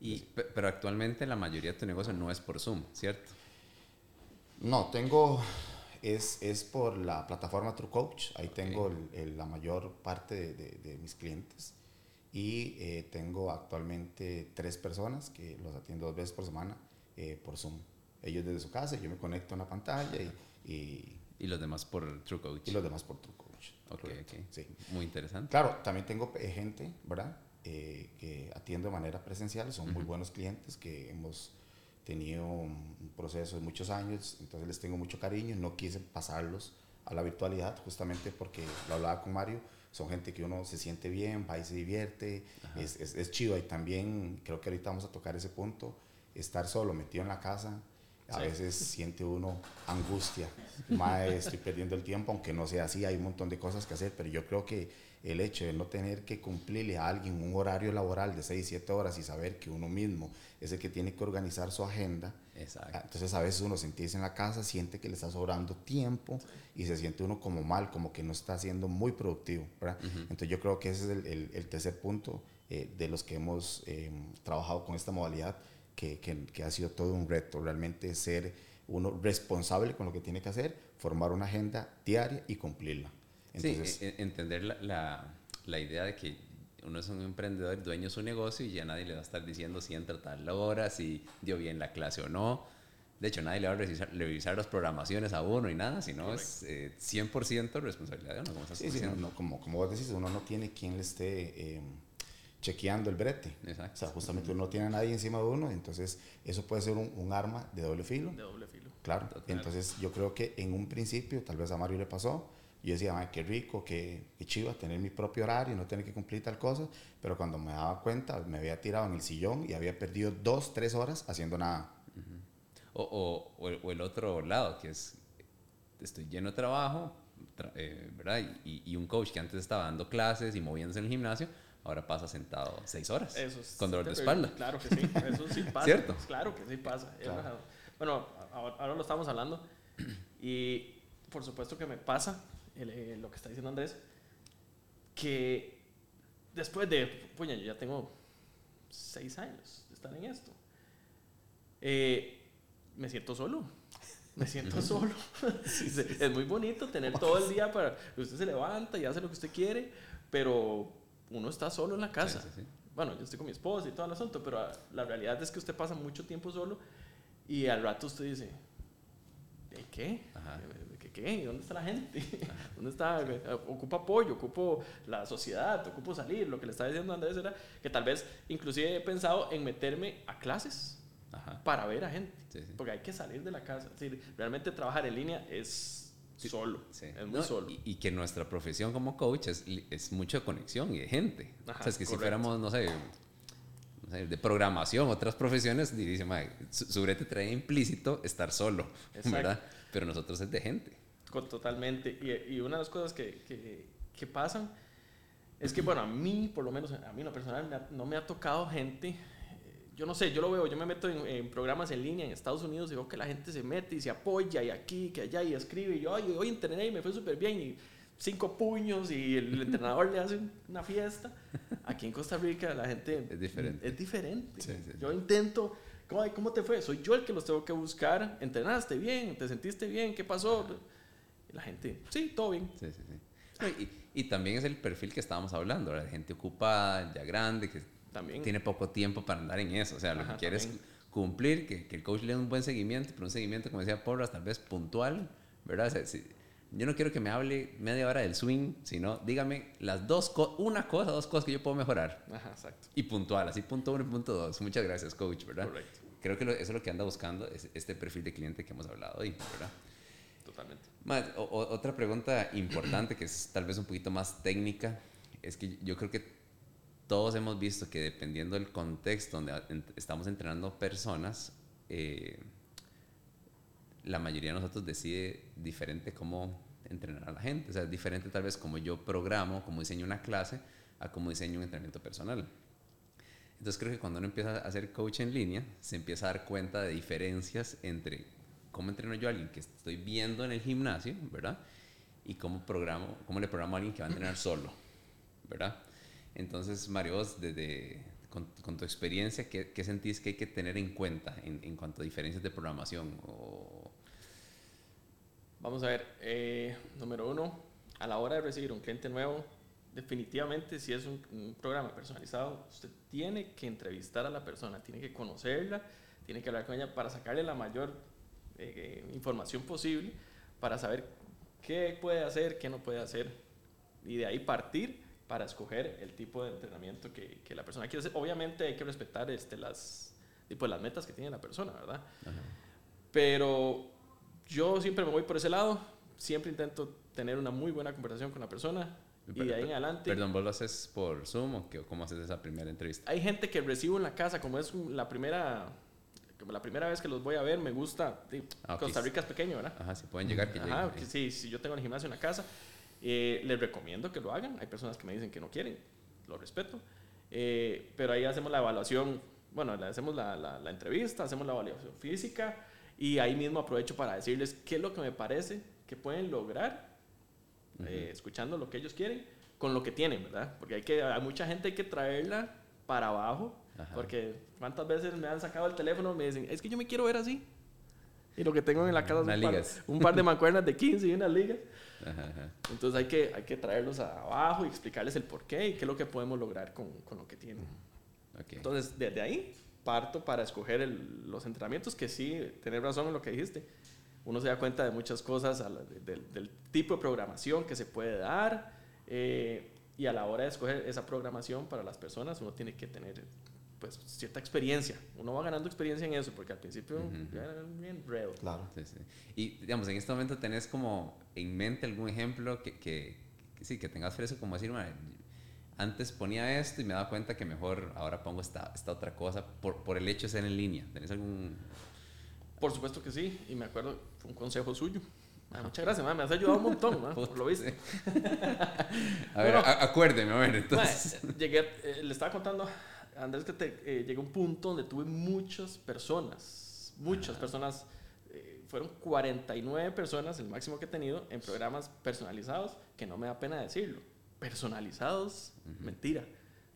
Speaker 1: Y, pero actualmente la mayoría de tu negocio no es por Zoom, ¿cierto?
Speaker 3: No, tengo, es, es por la plataforma True Coach, ahí okay. tengo el, el, la mayor parte de, de, de mis clientes y eh, tengo actualmente tres personas que los atiendo dos veces por semana eh, por Zoom. Ellos desde su casa, yo me conecto a una pantalla y, y
Speaker 1: y los demás por True Coach.
Speaker 3: Y los demás por True Coach.
Speaker 1: Ok, ok. Sí. Muy interesante.
Speaker 3: Claro, también tengo gente, ¿verdad? Eh, que atiendo de manera presencial. Son uh -huh. muy buenos clientes que hemos tenido un proceso de muchos años. Entonces les tengo mucho cariño. No quise pasarlos a la virtualidad justamente porque lo hablaba con Mario. Son gente que uno se siente bien, va y se divierte. Es, es, es chido. Y también creo que ahorita vamos a tocar ese punto. Estar solo, metido en la casa a sí. veces siente uno angustia, más estoy perdiendo el tiempo, aunque no sea así, hay un montón de cosas que hacer, pero yo creo que el hecho de no tener que cumplirle a alguien un horario laboral de 6, 7 horas y saber que uno mismo es el que tiene que organizar su agenda.
Speaker 1: Exacto.
Speaker 3: Entonces a veces uno sentirse en la casa siente que le está sobrando tiempo y se siente uno como mal, como que no está siendo muy productivo. ¿verdad? Entonces yo creo que ese es el, el, el tercer punto eh, de los que hemos eh, trabajado con esta modalidad, que, que, que ha sido todo un reto, realmente ser uno responsable con lo que tiene que hacer, formar una agenda diaria y cumplirla.
Speaker 1: Entonces, sí, e, entender la, la, la, idea de que uno es un emprendedor, dueño de su negocio y ya nadie le va a estar diciendo si entra tal hora, si dio bien la clase o no. De hecho, nadie le va a revisar, revisar las programaciones a uno y nada, sino Correcto. es eh, 100% responsabilidad de uno. Como,
Speaker 3: sí, sí, no, como, como vos decís, uno no tiene quien le esté eh, chequeando el brete.
Speaker 1: Exacto.
Speaker 3: O sea, justamente uno no tiene a nadie encima de uno, entonces eso puede ser un, un arma de doble filo.
Speaker 2: De doble filo.
Speaker 3: Claro. Total. Entonces yo creo que en un principio, tal vez a Mario le pasó, yo decía, Ay, qué rico, qué, qué chiva tener mi propio horario, no tener que cumplir tal cosa, pero cuando me daba cuenta, me había tirado en el sillón y había perdido dos, tres horas haciendo nada.
Speaker 1: Uh -huh. o, o, o, el, o, el, otro lado, que es, estoy lleno de trabajo, tra eh, ¿verdad? Y, y, un coach que antes estaba dando clases y moviéndose en el gimnasio, ahora pasa sentado seis horas
Speaker 2: eso es,
Speaker 1: con dolor de espalda.
Speaker 2: Claro que sí, eso sí <laughs> pasa.
Speaker 1: ¿Cierto?
Speaker 2: Claro que sí pasa. Claro. Bueno, ahora lo estamos hablando y por supuesto que me pasa el, eh, lo que está diciendo Andrés, que después de, puña, yo ya tengo seis años de estar en esto, eh, me siento solo. Me siento solo. <laughs> sí, sí, es muy bonito tener todo el día para. Usted se levanta y hace lo que usted quiere, pero uno está solo en la casa. Bueno, yo estoy con mi esposa y todo el asunto, pero la realidad es que usted pasa mucho tiempo solo y al rato usted dice: ¿De qué? Ajá. ¿Qué, ¿Qué? ¿Dónde está la gente? Ajá. <laughs> ¿Dónde está? Ocupa apoyo, ocupo la sociedad, ocupo salir. Lo que le estaba diciendo Andrés era que tal vez inclusive he pensado en meterme a clases Ajá. para ver a gente. Porque hay que salir de la casa. Realmente trabajar en línea es sí, solo. Es muy no, solo.
Speaker 1: Y, y, que nuestra profesión como coach es, es mucha conexión y de gente. Ajá, o sea, es que correcto. si fuéramos, no sé, no sé, de programación, otras profesiones, dice, su, su brete trae implícito estar solo, Exacto. ¿verdad? Pero nosotros es de gente.
Speaker 2: Totalmente. Y, y una de las cosas que, que, que, pasan es que, bueno, a mí, por lo menos, a mí en lo personal, no me ha tocado gente yo no sé, yo lo veo, yo me meto en, en, programas en línea en Estados Unidos y veo que la gente se mete y se apoya y aquí, que allá y escribe y yo, ay, hoy entrené y me fue súper bien y cinco puños y el entrenador le hace una fiesta. Aquí en Costa Rica la gente
Speaker 1: es diferente.
Speaker 2: Es diferente.
Speaker 1: Sí, sí,
Speaker 2: yo intento, ¿cómo, ¿cómo te fue? Soy yo el que los tengo que buscar. ¿Entrenaste bien? ¿Te sentiste bien? ¿Qué pasó? La gente, sí, todo bien.
Speaker 1: Sí, sí, sí. Y, y, también es el perfil que estábamos hablando, la gente ocupada, ya grande, que
Speaker 2: también.
Speaker 1: tiene poco tiempo para andar en eso. O sea, lo
Speaker 2: Ajá,
Speaker 1: que quiere
Speaker 2: también.
Speaker 1: es cumplir, que, que, el coach le dé un buen seguimiento, pero un seguimiento, como decía Porras, tal vez puntual, ¿verdad? O sea, si, yo no quiero que me hable media hora del swing, sino dígame las dos una cosa, dos cosas que yo puedo mejorar.
Speaker 2: Ajá, exacto.
Speaker 1: Y puntual, así punto uno y punto dos. Muchas gracias, coach, ¿verdad?
Speaker 2: Correcto.
Speaker 1: Creo que lo, eso es lo que anda buscando, es este perfil de cliente que hemos hablado hoy, ¿verdad?
Speaker 2: Totalmente.
Speaker 1: Más, o, otra pregunta importante, que es tal vez un poquito más técnica, es que yo creo que todos hemos visto que dependiendo del contexto donde estamos entrenando personas, eh, la mayoría de nosotros decide diferente cómo entrenar a la gente. O sea, es diferente tal vez como yo programo, como diseño una clase, a cómo diseño un entrenamiento personal. Entonces creo que cuando uno empieza a hacer coach en línea, se empieza a dar cuenta de diferencias entre cómo entreno yo a alguien que estoy viendo en el gimnasio, ¿verdad? Y cómo, programo, cómo le programo a alguien que va a entrenar solo, ¿verdad? Entonces, Mario, desde, con, tu experiencia, ¿qué, ¿qué, sentís que hay que tener en cuenta en, en cuanto a diferencias de programación? O...
Speaker 2: Vamos a ver, eh, número uno, a la hora de recibir un cliente nuevo, definitivamente si es un, programa personalizado, usted tiene que entrevistar a la persona, tiene que conocerla, tiene que hablar con ella para sacarle la mayor eh, información posible, para saber qué puede hacer, qué no puede hacer, y de ahí partir para escoger el tipo de entrenamiento que, que, la persona quiere hacer. Obviamente hay que respetar este, las, tipo, las metas que tiene la persona, ¿verdad? Ajá. Pero yo siempre me voy por ese lado, siempre intento tener una muy buena conversación con la persona y de ahí en adelante...
Speaker 1: Perdón, ¿vos lo haces por Zoom o qué, cómo haces esa primera entrevista?
Speaker 2: Hay gente que recibo en la casa, como es la primera... Como la primera vez que los voy a ver, me gusta. Sí, ah. Costa Rica es pequeño, ¿verdad?
Speaker 1: Ajá, si pueden llegar, que
Speaker 2: Ajá, lleguen. Sí, si yo tengo el gimnasio en la casa, Eh, les recomiendo que lo hagan. Hay personas que me dicen que no quieren, lo respeto. Eh, pero ahí hacemos la evaluación, bueno, hacemos la, la, entrevista, hacemos la evaluación física y ahí mismo aprovecho para decirles qué es lo que me parece que pueden lograr, eh, escuchando lo que ellos quieren, con lo que tienen, ¿verdad? Porque hay, que, hay mucha gente hay que traerla para abajo, porque cuántas veces me han sacado el teléfono y me dicen, es que yo me quiero ver así. Y lo que tengo en la casa es un par, de mancuernas de 15 y unas ligas. Entonces hay que, hay que traerlos abajo y explicarles el por qué y qué es lo que podemos lograr con, con lo que tienen. Entonces, desde ahí parto para escoger los entrenamientos que sí, tener razón en lo que dijiste. Uno se da cuenta de muchas cosas, del tipo de programación que se puede dar. Eh, y a la hora de escoger esa programación para las personas, uno tiene que tener pues cierta experiencia. Uno va ganando experiencia en eso, porque al principio era bien.
Speaker 1: Claro. Sí, sí. Y digamos, en este momento tenés como en mente algún ejemplo que, que, sí, que tengas fresco, como decir, antes ponía esto y me daba cuenta que mejor ahora pongo esta, esta otra cosa por, por el hecho de ser en línea. ¿Tenés algún...?
Speaker 2: Por supuesto que sí, y me acuerdo, fue un consejo suyo. Muchas gracias, me has ayudado un montón, <laughs> por lo viste. <laughs>
Speaker 1: a ver, acuérdeme, a ver, entonces.
Speaker 2: llegué, eh, le estaba contando Andrés, que te, eh, llegué a un punto donde tuve muchas personas, muchas personas, eh, fueron 49 personas, el máximo que he tenido, en programas personalizados, que no me da pena decirlo. Personalizados, mentira.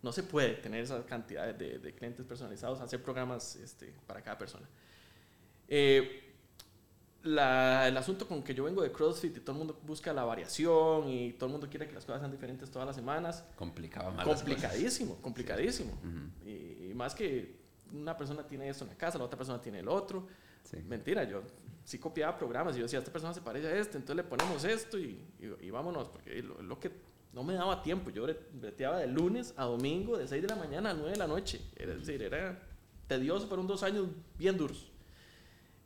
Speaker 2: No se puede tener esa cantidad de, de clientes personalizados, hacer programas este, para cada persona. Eh, la, el asunto con que yo vengo de CrossFit y todo el mundo busca la variación y todo el mundo quiere que las cosas sean diferentes todas las semanas.
Speaker 1: Complicaba más.
Speaker 2: Complicadísimo, complicadísimo. y, más que una persona tiene esto en la casa, la otra persona tiene el otro. Mentira, yo sí copiaba programas y yo decía, esta persona se parece a este, entonces le ponemos esto y, y, vámonos, porque lo, lo, que no me daba tiempo. Yo breteaba de lunes a domingo, de 6 de la mañana a 9 de la noche. Era, es decir, era tedioso, fueron dos años bien duros.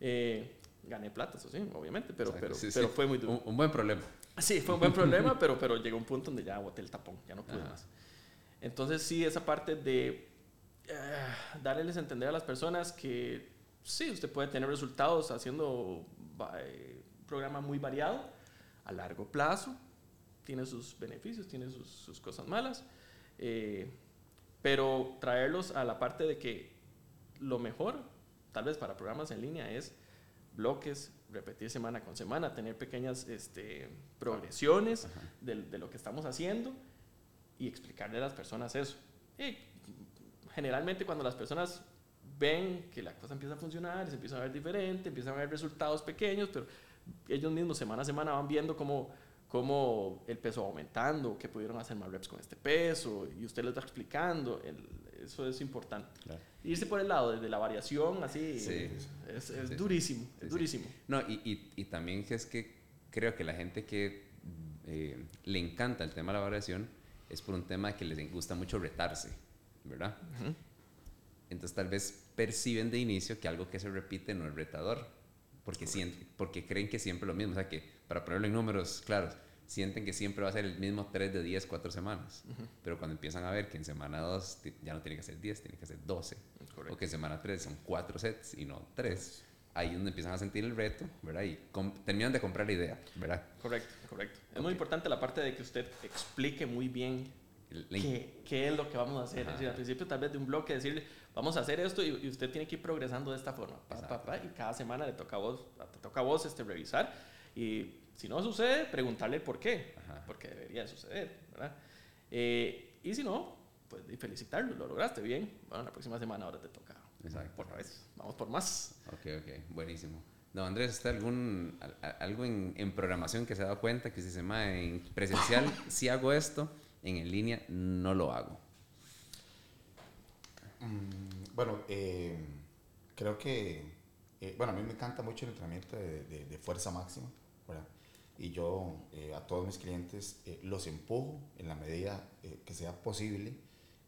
Speaker 2: Eh, gané plata, eso sí, obviamente, pero, pero, pero fue muy duro.
Speaker 1: Un, buen problema.
Speaker 2: Sí, fue un buen problema, <laughs> pero, pero llegó un punto donde ya boté el tapón, ya no pude más. Entonces sí, esa parte de eh, darles a entender a las personas que sí, usted puede tener resultados haciendo eh, un programa muy variado a largo plazo, tiene sus beneficios, tiene sus, sus cosas malas, eh, pero traerlos a la parte de que lo mejor, tal vez para programas en línea, es bloques, repetir semana con semana, tener pequeñas este, progresiones de, de, lo que estamos haciendo y explicarle a las personas eso. Y generalmente cuando las personas ven que la cosa empieza a funcionar, se empieza a ver diferente, empiezan a ver resultados pequeños, pero ellos mismos semana a semana van viendo cómo, cómo el peso va aumentando, que pudieron hacer más reps con este peso, y usted les va explicando, el, eso es importante. Irse por el lado desde la variación, así, es, es durísimo, es durísimo.
Speaker 1: No, y, y, y, también es que creo que la gente que eh, le encanta el tema de la variación es por un tema que les gusta mucho retarse, ¿verdad? Entonces tal vez perciben de inicio que algo que se repite no es retador, porque, sienten, porque creen que siempre lo mismo. O sea que, para ponerlo en números claros, sienten que siempre va a ser el mismo 3 de 10, 4 semanas. Pero cuando empiezan a ver que en semana 2 ya no tiene que ser 10, tiene que ser 12. O que en semana 3 son 4 sets y no 3. Ahí es donde empiezan a sentir el reto, ¿verdad? Y terminan de comprar la idea, ¿verdad?
Speaker 2: Correcto, correcto. Es muy importante la parte de que usted explique muy bien qué, qué, es lo que vamos a hacer. Es decir, al principio tal vez de un bloque decirle, vamos a hacer esto y, usted tiene que ir progresando de esta forma. y cada semana le toca a vos, te toca a vos este, revisar. Y si no sucede, preguntarle por qué, porque debería suceder, ¿verdad? Eh, y si no, pues felicitarlo, lo lograste bien. Bueno, la próxima semana ahora te toca. Exacto. Por vez, vamos por más.
Speaker 1: Ok, ok, buenísimo. No, Andrés, ¿está algún, algo en, en programación que se ha dado cuenta que si se llama en presencial, <laughs> si hago esto, en línea no lo hago?
Speaker 3: Mm, bueno, eh, creo que, eh, bueno, a mí me encanta mucho el entrenamiento de, de, de fuerza máxima, ¿verdad? Y yo eh, a todos mis clientes eh, los empujo en la medida eh, que sea posible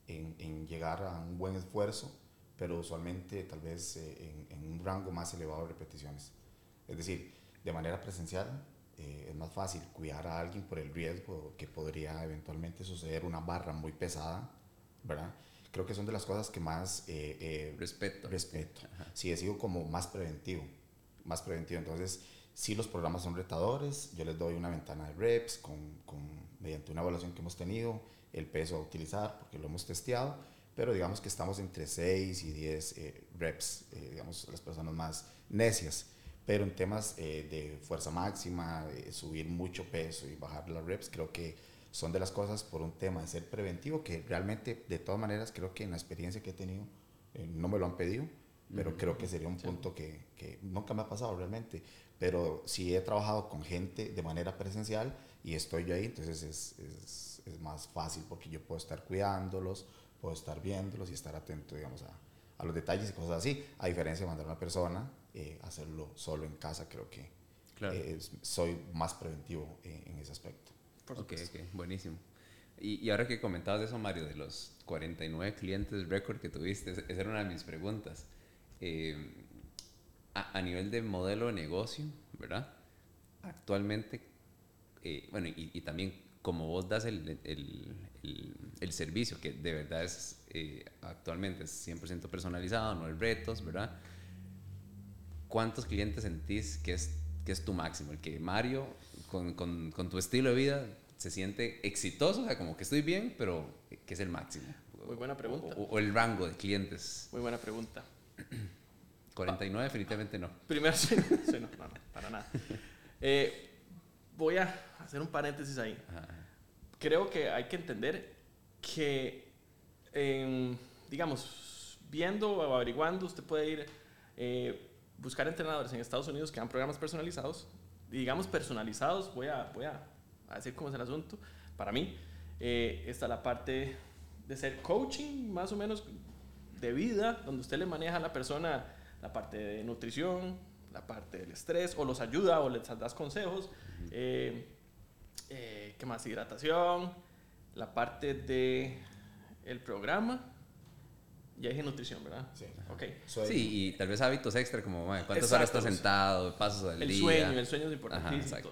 Speaker 3: en, en, llegar a un buen esfuerzo, pero usualmente tal vez en, en, un rango más elevado de repeticiones. Es decir, de manera presencial es más fácil cuidar a alguien por el riesgo que podría eventualmente suceder una barra muy pesada, ¿verdad? Creo que son de las cosas que más
Speaker 1: respeto.
Speaker 3: Respeto. Sí, he sido como más preventivo, más preventivo. Entonces, si los programas son retadores, yo les doy una ventana de reps con, con, mediante una evaluación que hemos tenido, el peso a utilizar, porque lo hemos testeado, pero digamos que estamos entre 6 y 10 eh, reps, eh, digamos, las personas más necias. Pero en temas eh, de fuerza máxima, subir mucho peso y bajar las reps, creo que son de las cosas por un tema de ser preventivo, que realmente, de todas maneras, creo que en la experiencia que he tenido, no me lo han pedido, pero creo que sería un punto que, que, nunca me ha pasado realmente pero si he trabajado con gente de manera presencial y estoy yo ahí, entonces es, es, es, más fácil porque yo puedo estar cuidándolos, puedo estar viéndolos y estar atento, digamos, a, a los detalles y cosas así, a diferencia de mandar a una persona, eh, hacerlo solo en casa, creo que eh, soy más preventivo en ese aspecto.
Speaker 1: ok, ok, buenísimo. Y, y, ahora que comentabas eso, Mario, de los 49 clientes récord que tuviste, esa era una de mis preguntas. Eh, a, nivel de modelo de negocio, ¿verdad? Actualmente, eh, bueno, y, también como vos das el, el, el, servicio, que de verdad es eh, actualmente es 100% personalizado, no hay retos, ¿verdad? ¿Cuántos clientes sentís que es, que es tu máximo? El que Mario, con, con, con tu estilo de vida, se siente exitoso, o sea, como que estoy bien, pero que es el máximo.
Speaker 2: Muy buena pregunta.
Speaker 1: O, o, el rango de clientes.
Speaker 2: Muy buena pregunta.
Speaker 1: 49 definitivamente no.
Speaker 2: Primero, <laughs> sí, no, no, para nada. Eh, voy a hacer un paréntesis ahí. Creo que hay que entender que, digamos, viendo o averiguando, usted puede ir eh, buscar entrenadores en Estados Unidos que dan programas personalizados. Y digamos personalizados, voy a, voy a, decir cómo es el asunto. Para mí, eh, está la parte de ser coaching, más o menos de vida, donde usted le maneja a la persona la parte de nutrición, la parte del estrés, o los ayuda o les das consejos. Eh, eh, ¿Qué más? Hidratación, la parte de el programa. Ya dije nutrición, ¿verdad?
Speaker 3: Sí.
Speaker 2: Okay.
Speaker 1: Sí, y tal vez hábitos extra como cuántas horas estás sentado, pasos al
Speaker 2: el
Speaker 1: día.
Speaker 2: El sueño, el sueño es importantísimo.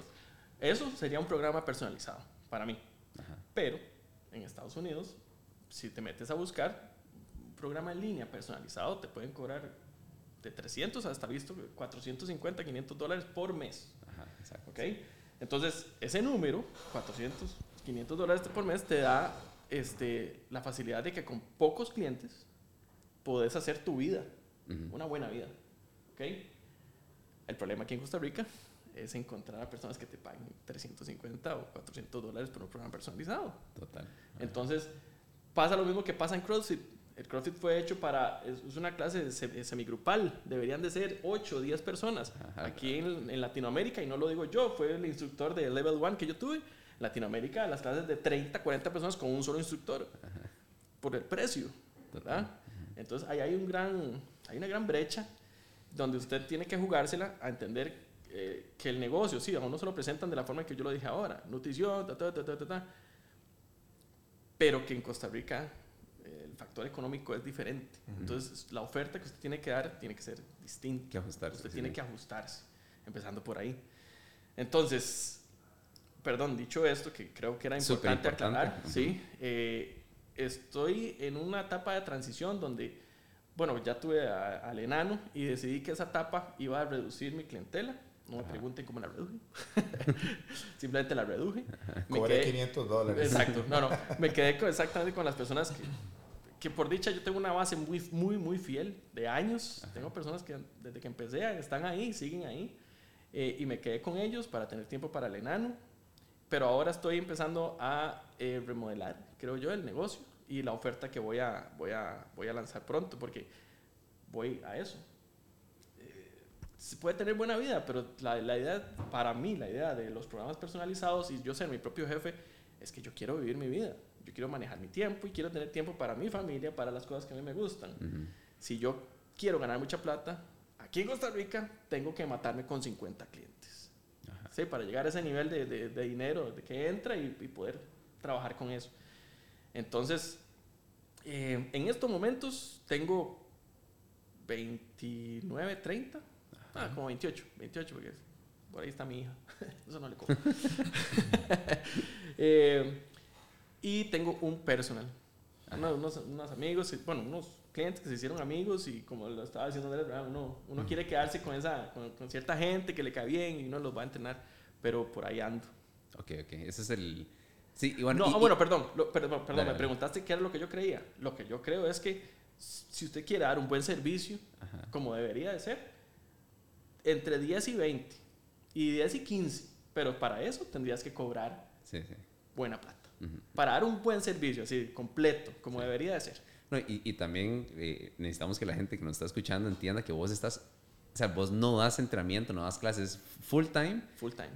Speaker 2: Eso sería un programa personalizado para mí. Pero en Estados Unidos, si te metes a buscar un programa en línea personalizado, te pueden cobrar de 300 hasta visto 450, 500 dólares por mes. Ajá, exacto. ¿Ok? Entonces, ese número, 400, 500 dólares por mes, te da este, la facilidad de que con pocos clientes puedes hacer tu vida, una buena vida. ¿Ok? El problema aquí en Costa Rica es encontrar a personas que te paguen 350 o 400 dólares por un programa personalizado.
Speaker 1: Total.
Speaker 2: Entonces, pasa lo mismo que pasa en CrossFit el CrossFit fue hecho para, es una clase semigrupal, deberían de ser 8 o 10 personas. Aquí en, Latinoamérica, y no lo digo yo, fue el instructor de Level 1 que yo tuve. En Latinoamérica, las clases de 30, 40 personas con un solo instructor, por el precio, ¿verdad? Entonces, ahí hay, un gran, hay una gran brecha donde usted tiene que jugársela a entender eh, que el negocio, sí, a uno se lo presentan de la forma que yo lo dije ahora, nutrición, ta, ta, ta, ta, ta, pero que en Costa Rica factor económico es diferente. Entonces, la oferta que usted tiene que dar tiene que ser distinta.
Speaker 1: Que ajustarse.
Speaker 2: Usted tiene que ajustarse, empezando por ahí. Entonces, perdón, dicho esto, que creo que era importante, aclarar, sí, eh, estoy en una etapa de transición donde, bueno, ya tuve al enano y decidí que esa etapa iba a reducir mi clientela. No me pregunten cómo la reduje. <laughs> Simplemente la reduje.
Speaker 3: Cobré 500 dólares.
Speaker 2: Exacto. No, no. Me quedé exactamente con las personas que que por dicha yo tengo una base muy, muy, muy fiel de años. Tengo personas que desde que empecé están ahí, siguen ahí. Eh, y me quedé con ellos para tener tiempo para el enano. Pero ahora estoy empezando a eh, remodelar, creo yo, el negocio y la oferta que voy a, voy a, voy a lanzar pronto, porque voy a eso. Eh, se puede tener buena vida, pero la, la idea, para mí, la idea de los programas personalizados y yo ser mi propio jefe, es que yo quiero vivir mi vida yo quiero manejar mi tiempo y quiero tener tiempo para mi familia, para las cosas que a mí me gustan. Si yo quiero ganar mucha plata, aquí en Costa Rica tengo que matarme con 50 clientes. ¿sí? Para llegar a ese nivel de, de, dinero de que entra y, poder trabajar con eso. Entonces, eh, en estos momentos tengo 29, 30, ah, como 28, 28 porque por ahí está mi hija. <laughs> Eso no le cobro. <laughs> <laughs> eh, y tengo un personal. Unos, unos, amigos, bueno, unos clientes que se hicieron amigos y como lo estaba diciendo Andrés, uno, uno quiere quedarse con, esa, con, con, cierta gente que le cae bien y uno los va a entrenar, pero por ahí ando.
Speaker 1: Ok, ok, ese es el... Sí, y bueno,
Speaker 2: no,
Speaker 1: y,
Speaker 2: bueno, perdón, lo, perdón, perdón
Speaker 1: Dale,
Speaker 2: me
Speaker 1: dale.
Speaker 2: preguntaste qué era lo que yo creía. Lo que yo creo es que si usted quiere dar un buen servicio,
Speaker 1: Ajá.
Speaker 2: como debería de ser, entre 10 y 20, y 10 y 15, pero para eso tendrías que cobrar
Speaker 1: Sí, sí.
Speaker 2: buena plata. Para dar un buen servicio, así, completo, como debería de ser.
Speaker 1: No, y, y también eh, necesitamos que la gente que nos está escuchando entienda que vos estás, o sea, vos no das entrenamiento, no das clases full time
Speaker 2: Full time.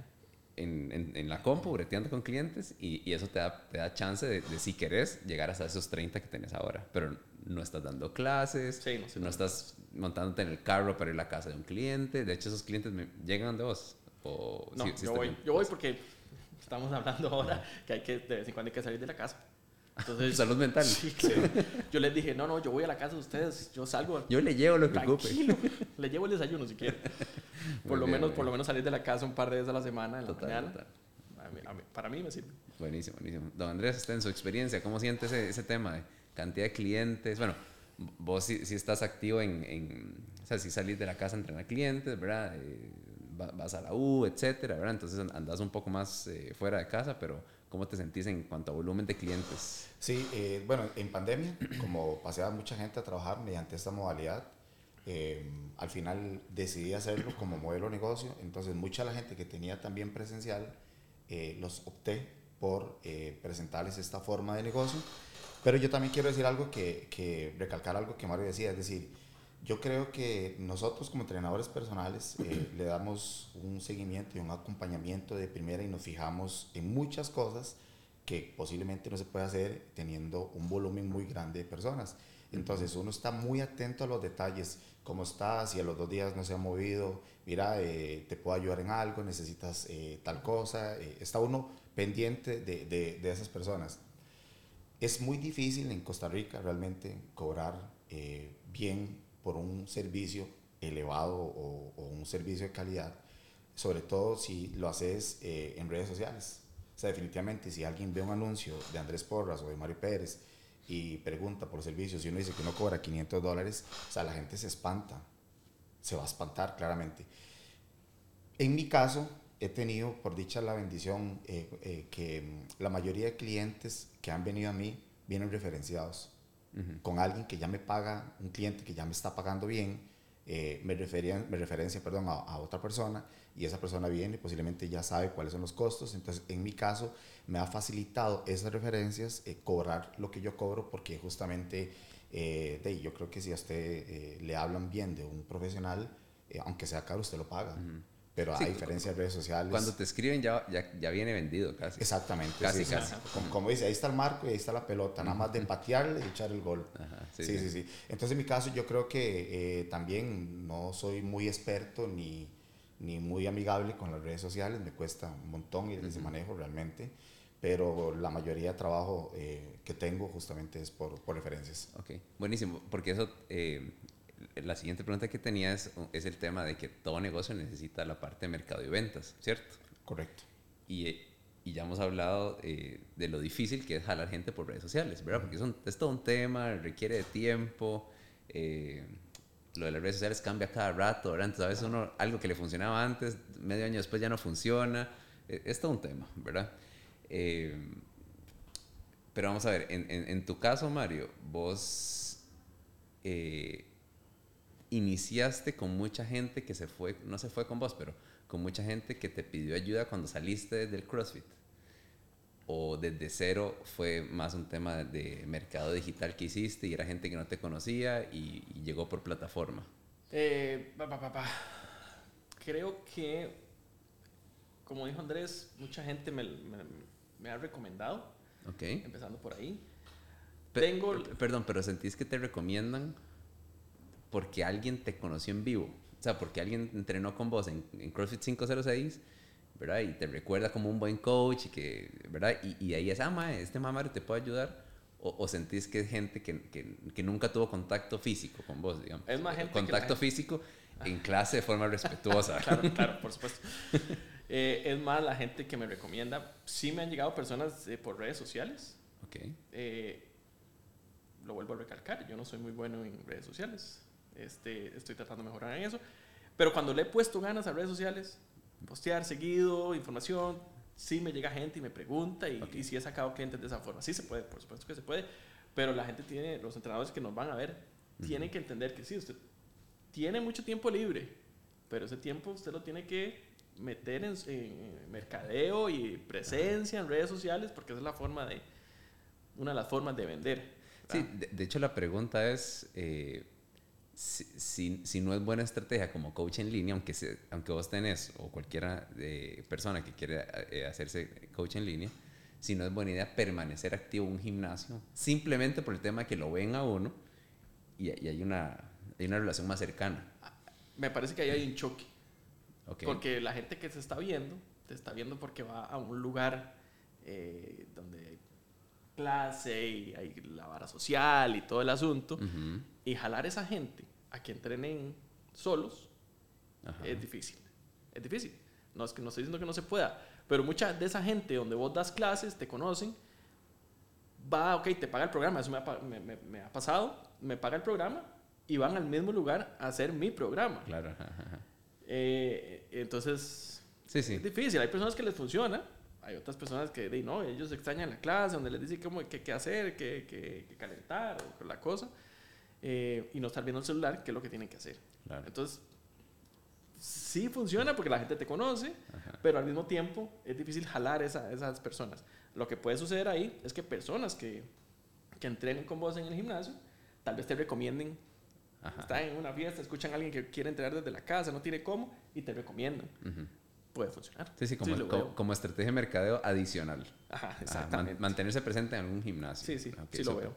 Speaker 1: en, en, en la compu, breteando con clientes, y, y eso te da, te da chance de, de, si querés, llegar hasta esos 30 que tenés ahora. Pero no estás dando clases,
Speaker 2: Sí, no
Speaker 1: estás montándote en el carro para ir a la casa de un cliente. De hecho, esos clientes me- llegan de vos. O,
Speaker 2: No,
Speaker 1: sí-
Speaker 2: yo, voy, yo voy porque estamos hablando <laughs> ahora que hay que, de vez en cuando hay que salir de la casa. Entonces, <laughs>
Speaker 1: Salud mental. <laughs>
Speaker 2: Sí, claro. Yo les dije, no, no, yo voy a la casa de ustedes, yo salgo.
Speaker 1: Yo le llevo lo que ocupe.
Speaker 2: Le llevo el desayuno si quiere. Por
Speaker 1: Muy
Speaker 2: lo
Speaker 1: bien,
Speaker 2: menos,
Speaker 1: muy
Speaker 2: por lo
Speaker 1: bien.
Speaker 2: menos salir de la casa un par de veces a la semana en la
Speaker 1: Total,
Speaker 2: mañana.
Speaker 1: total.
Speaker 2: A mí- a mí- para mí me sirve.
Speaker 1: Buenísimo, buenísimo. Don Andrés, usted en su experiencia, ¿cómo siente ese, ese tema de cantidad de clientes? Bueno, vos sí, sí estás activo en, en, o sea, si salís de la casa a entrenar clientes, ¿verdad? Eh, vas a la U, etcétera, ¿verdad? Entonces andás un poco más eh, fuera de casa, pero ¿cómo te sentís en cuanto a volumen de clientes?
Speaker 3: Sí, eh, bueno, en pandemia, <clears throat> como paseaba mucha gente a trabajar mediante esta modalidad, eh, al final decidí hacerlo como modelo de negocio. Entonces, mucha de la gente que tenía también presencial, eh, los opté por eh, presentarles esta forma de negocio. Pero yo también quiero decir algo que, que recalcar algo que Mario decía, es decir, yo creo que nosotros como entrenadores personales eh, <clears throat> le damos un seguimiento y un acompañamiento de primera y nos fijamos en muchas cosas que posiblemente no se puede hacer teniendo un volumen muy grande de personas. Entonces uno está muy atento a los detalles, cómo estás, si a los dos días no se ha movido, mira, eh, te puedo ayudar en algo, necesitas eh, tal cosa, eh, está uno pendiente de, de, de esas personas. Es muy difícil en Costa Rica realmente cobrar eh, bien por un servicio elevado o, un servicio de calidad, sobre todo si lo haces eh, en redes sociales. O sea, definitivamente si alguien ve un anuncio de Andrés Porras o de Mario Pérez y pregunta por servicios y uno dice que uno cobra 500 dólares, o sea, la gente se espanta, se va a espantar claramente. En mi caso, he tenido, por dicha, la bendición eh, eh, que la mayoría de clientes que han venido a mí vienen referenciados uh -huh. con alguien que ya me paga, un cliente que ya me está pagando bien, eh, me, referían, me referencia perdón, a, a, otra persona y esa persona viene, posiblemente ya sabe cuáles son los costos. Entonces, en mi caso, me ha facilitado esas referencias eh, cobrar lo que yo cobro porque justamente eh, de, yo creo que si a usted eh, le hablan bien de un profesional, eh, aunque sea caro, usted lo paga. Uh -huh. Pero sí, a diferencia de redes sociales.
Speaker 1: Cuando te escriben ya, ya, ya viene vendido casi.
Speaker 3: Exactamente.
Speaker 1: Casi,
Speaker 3: sí,
Speaker 1: casi.
Speaker 3: Sí. Como, como, dice, ahí está el marco y ahí está la pelota, nada más de patearle y echar el gol.
Speaker 1: Ajá,
Speaker 3: sí, sí, sí, Entonces, en mi caso, yo creo que eh, también no soy muy experto ni, ni muy amigable con las redes sociales. Me cuesta un montón y uh -huh. ese manejo realmente. Pero la mayoría de trabajo eh, que tengo justamente es por, por, referencias.
Speaker 1: Ok, buenísimo. Porque eso. Eh, la siguiente pregunta que tenía es, es, el tema de que todo negocio necesita la parte de mercado y ventas, ¿cierto?
Speaker 3: Correcto.
Speaker 1: Y, y ya hemos hablado eh, de lo difícil que es jalar gente por redes sociales, ¿verdad? Porque es, un, es todo un tema, requiere de tiempo, eh, lo de las redes sociales cambia cada rato, ¿verdad? Entonces a veces uno, algo que le funcionaba antes, medio año después ya no funciona, es, es todo un tema, ¿verdad? Eh, pero vamos a ver, en, en, en, tu caso, Mario, vos eh, iniciaste con mucha gente que se fue, no se fue con vos, pero con mucha gente que te pidió ayuda cuando saliste del CrossFit. O desde cero fue más un tema de mercado digital que hiciste y era gente que no te conocía y, y llegó por plataforma.
Speaker 2: Eh, pa, pa, pa, Creo que, como dijo Andrés, mucha gente me, me, me ha recomendado.
Speaker 1: Ok.
Speaker 2: Empezando por ahí.
Speaker 1: Pe Tengo... Perdón, pero sentís que te recomiendan porque alguien te conoció en vivo. O sea, porque alguien entrenó con vos en, en CrossFit 506, ¿verdad? Y te recuerda como un buen coach, y que, ¿verdad? Y, y ahí es, ah, ma, este mamá te puede ayudar. O, o, sentís que es gente que, que, que, nunca tuvo contacto físico con vos, digamos.
Speaker 2: Es más gente
Speaker 1: Contacto
Speaker 2: gente...
Speaker 1: físico en clase de forma respetuosa. <laughs>
Speaker 2: claro, claro, por supuesto. <laughs> eh, es más la gente que me recomienda. Sí me han llegado personas eh, por redes sociales.
Speaker 1: Ok.
Speaker 2: Eh, lo, vuelvo a recalcar, yo no soy muy bueno en redes sociales. Este, estoy tratando de mejorar en eso. Pero cuando le he puesto ganas a redes sociales, postear seguido, información, sí me llega gente y me pregunta y, y sí he sacado clientes de esa forma. Sí se puede, por supuesto que se puede, pero la gente tiene, los entrenadores que nos van a ver, tienen que entender que sí, usted tiene mucho tiempo libre, pero ese tiempo usted lo tiene que meter en, en mercadeo y presencia en redes sociales porque esa es la forma de, una de las formas de vender.
Speaker 1: Sí, de, de, hecho la pregunta es... Eh, si, si, no es buena estrategia como coach en línea, aunque, se, aunque vos tenés o cualquiera de persona que quiere eh, hacerse coach en línea, si no es buena idea permanecer activo en un gimnasio, simplemente por el tema que lo ven a uno y, y hay, una, hay una relación más cercana.
Speaker 2: Me parece que ahí hay un choque. Okay. Porque la gente que se está viendo, te está viendo porque va a un lugar eh, donde hay clase y hay la vara social y todo el asunto. Uh -huh. Y jalar esa gente a que entrenen solos Ajá. es difícil. Es difícil. No es que no estoy diciendo que no se pueda, pero mucha de esa gente donde vos das clases, te conocen, va, ok, te paga el programa, eso me ha, me, me, me ha pasado, me paga el programa y van al mismo lugar a hacer mi programa.
Speaker 1: Claro. Ajá.
Speaker 2: Eh, entonces,
Speaker 1: sí, sí.
Speaker 2: es difícil. Hay personas que les funciona, hay otras personas que de, no, ellos extrañan la clase, donde les dicen cómo, qué, qué hacer, qué, qué, qué, calentar, o la cosa, eh, y no estar viendo el celular, qué es lo que tienen que hacer.
Speaker 1: Claro.
Speaker 2: Entonces, sí funciona porque la gente te conoce, Ajá. pero al mismo tiempo es difícil jalar esa, esas personas. Lo que puede suceder ahí es que personas que, que entrenen con vos en el gimnasio, tal vez te recomienden, Ajá. están en una fiesta, escuchan a alguien que quiere entrenar desde la casa, no tiene cómo, y te recomiendan. Uh -huh puede funcionar.
Speaker 1: Sí, sí, como, sí, como, como, estrategia de mercadeo adicional.
Speaker 2: Ajá, exactamente.
Speaker 1: man, mantenerse presente en algún gimnasio.
Speaker 2: Sí, sí, okay, sí lo veo.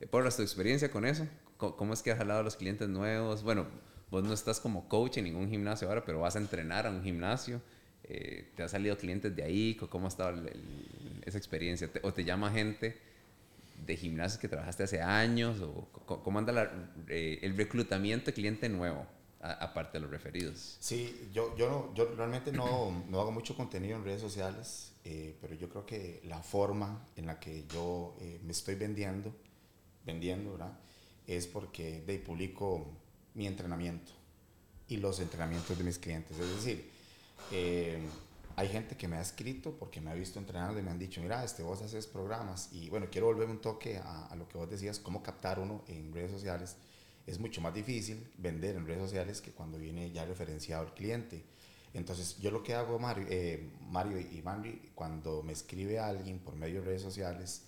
Speaker 1: Eh, por tu experiencia con eso, ¿cómo es que has jalado a los clientes nuevos? Bueno, vos no estás como coach en ningún gimnasio ahora, pero vas a entrenar a un gimnasio. Eh, ¿Te han salido clientes de ahí? ¿Cómo ha estado el, el, esa experiencia? ¿O te llama gente de gimnasios que trabajaste hace años? ¿O cómo anda la, eh, el reclutamiento de cliente nuevo? aparte de los referidos.
Speaker 3: Sí, yo, yo, no, yo realmente no, no hago mucho contenido en redes sociales, eh, pero yo creo que la forma en la que yo eh, me estoy vendiendo, vendiendo, ¿verdad? Es porque de publico mi entrenamiento y los entrenamientos de mis clientes. Es decir, eh, hay gente que me ha escrito porque me ha visto entrenando y me han dicho, mira, este, vos haces programas y bueno, quiero volver un toque a, lo que vos decías, cómo captar uno en redes sociales es mucho más difícil vender en redes sociales que cuando viene ya referenciado el cliente. Entonces, yo lo que hago, Mario, eh, Mario y Manri, cuando me escribe alguien por medio de redes sociales,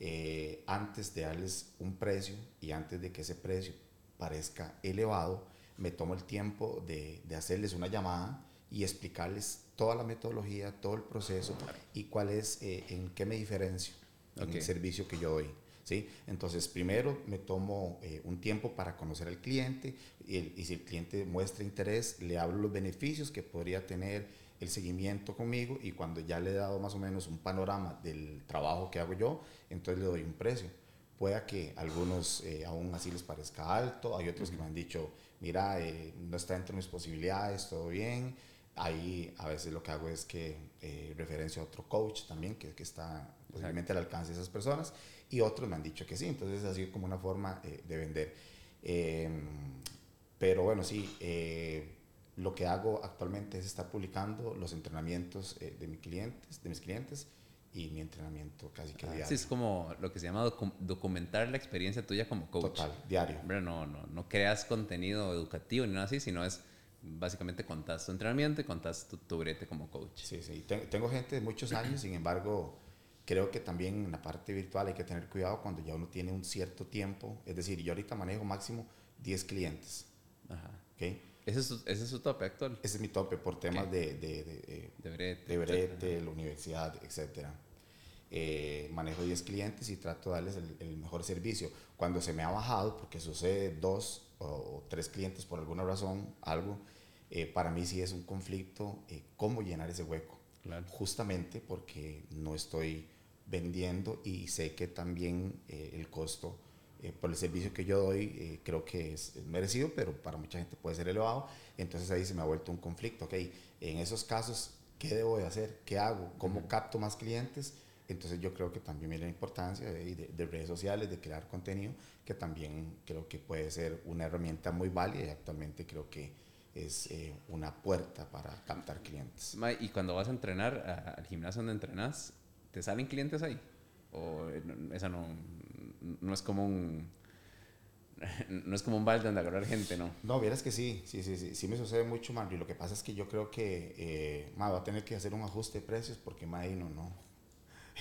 Speaker 3: eh, antes de darles un precio y antes de que ese precio parezca elevado, me tomo el tiempo de, de hacerles una llamada y explicarles toda la metodología, todo el proceso y cuál es, eh, en qué me diferencio okay. en el servicio que yo doy. ¿sí? Entonces, primero me tomo eh, un tiempo para conocer al cliente y, el, y, si el cliente muestra interés, le hablo los beneficios que podría tener el seguimiento conmigo y cuando ya le he dado más o menos un panorama del trabajo que hago yo, entonces le doy un precio. Pueda que algunos eh, aún así les parezca alto, hay otros que me han dicho, mira, eh, no está dentro de mis posibilidades, todo bien. Ahí a veces lo que hago es que eh, referencio a otro coach también que, que está posiblemente al alcance de esas personas y otros me han dicho que sí, entonces ha sido como una forma eh, de vender. Eh, pero bueno, sí, lo que hago actualmente es estar publicando los entrenamientos eh, de, mis clientes, de mis clientes y mi entrenamiento casi que ah, diario.
Speaker 1: Sí, es como lo que se llama docu documentar la experiencia tuya como coach.
Speaker 3: Total, diario.
Speaker 1: Pero no, no, no creas contenido educativo ni nada así, sino es básicamente contás tu entrenamiento y contás tu, tu brete como coach.
Speaker 3: Sí, sí. Tengo gente de muchos años, sin embargo creo que también en la parte virtual hay que tener cuidado cuando ya uno tiene un cierto tiempo. Es decir, yo ahorita manejo máximo 10 clientes.
Speaker 1: Ajá. ¿Okay? ¿Ese, es su, ¿Ese es su tope actual?
Speaker 3: Ese es mi tope por temas de, de, de,
Speaker 1: de, brete,
Speaker 3: de, brete, la universidad, etc. Eh, manejo 10 clientes y trato de darles el, el, mejor servicio. Cuando se me ha bajado, porque sucede dos o, o tres clientes por alguna razón, algo, eh, para mí sí es un conflicto eh, cómo llenar ese hueco.
Speaker 1: Claro.
Speaker 3: Justamente porque no estoy vendiendo y sé que también eh, el costo eh, por el servicio que yo doy eh, creo que es, es, merecido, pero para mucha gente puede ser elevado. Entonces ahí se me ha vuelto un conflicto. Ok, en esos casos, ¿qué debo de hacer? ¿Qué hago? ¿Cómo uh -huh. capto más clientes? Entonces yo creo que también viene la importancia de, de, redes sociales, de crear contenido, que también creo que puede ser una herramienta muy válida y actualmente creo que es eh, una puerta para captar clientes.
Speaker 1: Y cuando vas a entrenar al gimnasio donde entrenas, ¿te salen clientes ahí? ¿O eh, esa no, no es como un no es como un balde donde agarrar gente, ¿no?
Speaker 3: No, vieras que sí, sí, sí, sí, sí me sucede mucho, man. Y lo que pasa es que yo creo que, eh, va a tener que hacer un ajuste de precios porque, ma, no, no.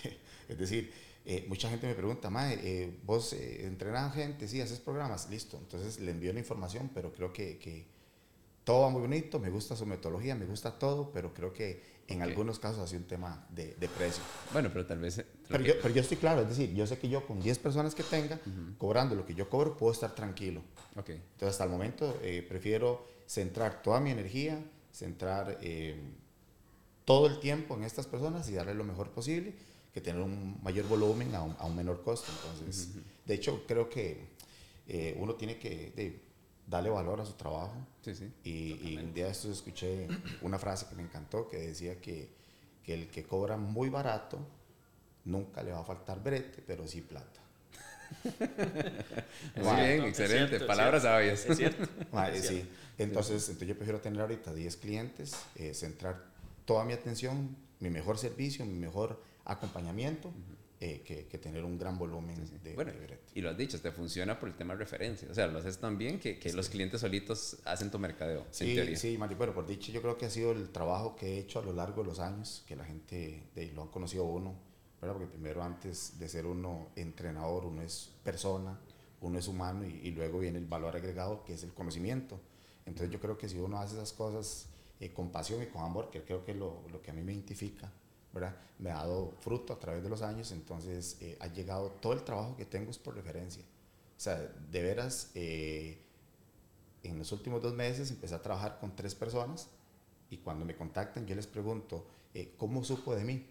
Speaker 3: <laughs> es decir, eh, mucha gente me pregunta, ma, eh, vos eh, entrenas gente, sí, haces programas, listo. Entonces le envío la información, pero creo que, que todo va muy bonito, me gusta su metodología, me gusta todo, pero creo que en algunos casos ha sido un tema de, de, precio.
Speaker 1: Bueno, pero tal vez...
Speaker 3: Pero, yo, pero yo estoy claro, es decir, yo sé que yo con 10 personas que tenga, cobrando lo que yo cobro, puedo estar tranquilo.
Speaker 1: Okay.
Speaker 3: Entonces, hasta el momento, eh, prefiero centrar toda mi energía, centrar eh, todo el tiempo en estas personas y darle lo mejor posible, que tener un mayor volumen a un, a un menor costo. Entonces, de hecho, creo que eh, uno tiene que darle valor a su trabajo.
Speaker 1: Sí, sí.
Speaker 3: Y, un día de estos escuché una frase que me encantó que decía que, que, el que cobra muy barato nunca le va a faltar brete, pero sí plata. <laughs>
Speaker 1: muy bien, excelente. Palabras sabias.
Speaker 2: Es cierto. <laughs>
Speaker 3: sí. Entonces, entonces yo prefiero tener ahorita 10 clientes, eh, centrar toda mi atención, mi mejor servicio, mi mejor acompañamiento. Eh, que, tener un gran volumen de,
Speaker 1: bueno, Y lo has dicho, te funciona por el tema de referencia. O sea, lo haces tan bien que, que los clientes solitos hacen tu mercadeo.
Speaker 3: Sí, sí, Mari. Bueno, por dicho, yo creo que ha sido el trabajo que he hecho a lo largo de los años, que la gente de, lo han conocido uno, ¿verdad? Porque primero, antes de ser uno entrenador, uno es persona, uno es humano y, luego viene el valor agregado, que es el conocimiento. Entonces, yo creo que si uno hace esas cosas eh, con pasión y con amor, que creo que es lo, lo que a mí me identifica, me ha dado fruto a través de los años, entonces eh, ha llegado todo el trabajo que tengo es por referencia. O sea, de veras, eh, en los últimos dos meses empecé a trabajar con tres personas y cuando me contactan yo les pregunto, eh, ¿cómo supo de mí?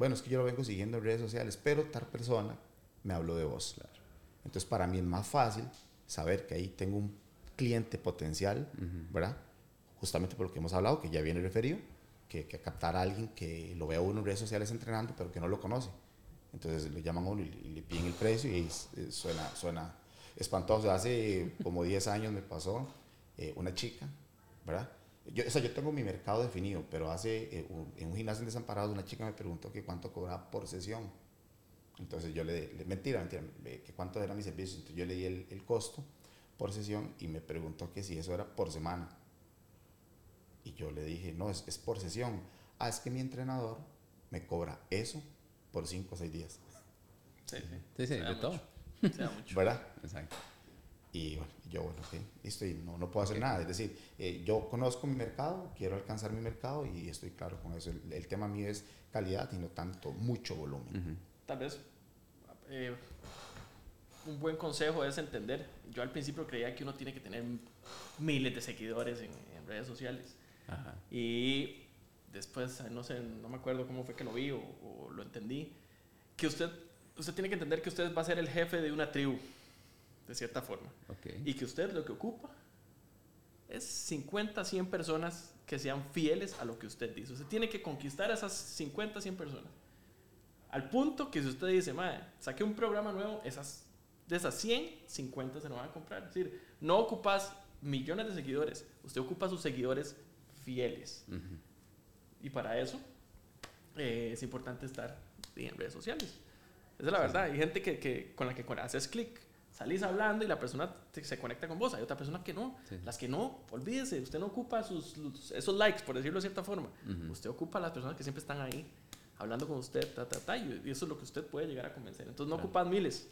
Speaker 3: Bueno, es que yo lo vengo siguiendo en redes sociales, pero tal persona me habló de vos. Claro. Entonces para mí es más fácil saber que ahí tengo un cliente potencial, ¿verdad? Justamente por lo que hemos hablado, que ya viene referido que, captar a alguien que lo vea uno en redes sociales entrenando, pero que no lo conoce. Entonces le llaman a uno y, le piden el precio y suena, suena espantoso. Hace como 10 años me pasó eh, una chica, ¿verdad? Yo, o sea, yo tengo mi mercado definido, pero hace, eh, en un gimnasio en Desamparados, una chica me preguntó que cuánto cobraba por sesión. Entonces yo le, le mentira, mentira, que cuánto era mi servicio. Entonces yo le di el, el costo por sesión y me preguntó que si eso era por semana. Y yo le dije, no, es, es por sesión. Ah, es que mi entrenador me cobra eso por 5 o 6 días.
Speaker 1: Sí, sí. Sí, sí, de todo.
Speaker 3: mucho. ¿Verdad?
Speaker 1: Exacto.
Speaker 3: Y bueno, yo, bueno, ok, listo, y no, no puedo hacer nada. Es decir, eh, yo conozco mi mercado, quiero alcanzar mi mercado y estoy claro con eso. El, tema mío es calidad y no tanto mucho volumen.
Speaker 2: Tal vez eh, un buen consejo es entender. Yo al principio creía que uno tiene que tener miles de seguidores en, en redes sociales. Y después, no sé, no me acuerdo cómo fue que lo vi o, lo entendí, que usted, usted tiene que entender que usted va a ser el jefe de una tribu, de cierta forma. Y que usted lo que ocupa es 50, 100 personas que sean fieles a lo que usted dice. Usted tiene que conquistar a esas 50, 100 personas. Al punto que si usted dice, madre, saqué un programa nuevo, esas, de esas 100, 50 se lo van a comprar. Es decir, no ocupas millones de seguidores, usted ocupa sus seguidores fieles. Y para eso eh, es importante estar en redes sociales. Esa es la verdad. Hay gente que, que, con la que haces clic, salís hablando y la persona se conecta con vos. Hay otra persona que no. Las que no, olvídese, usted no ocupa sus, esos likes, por decirlo de cierta forma. Usted ocupa las personas que siempre están ahí hablando con usted, y eso es lo que usted puede llegar a convencer. Entonces no ocupas miles,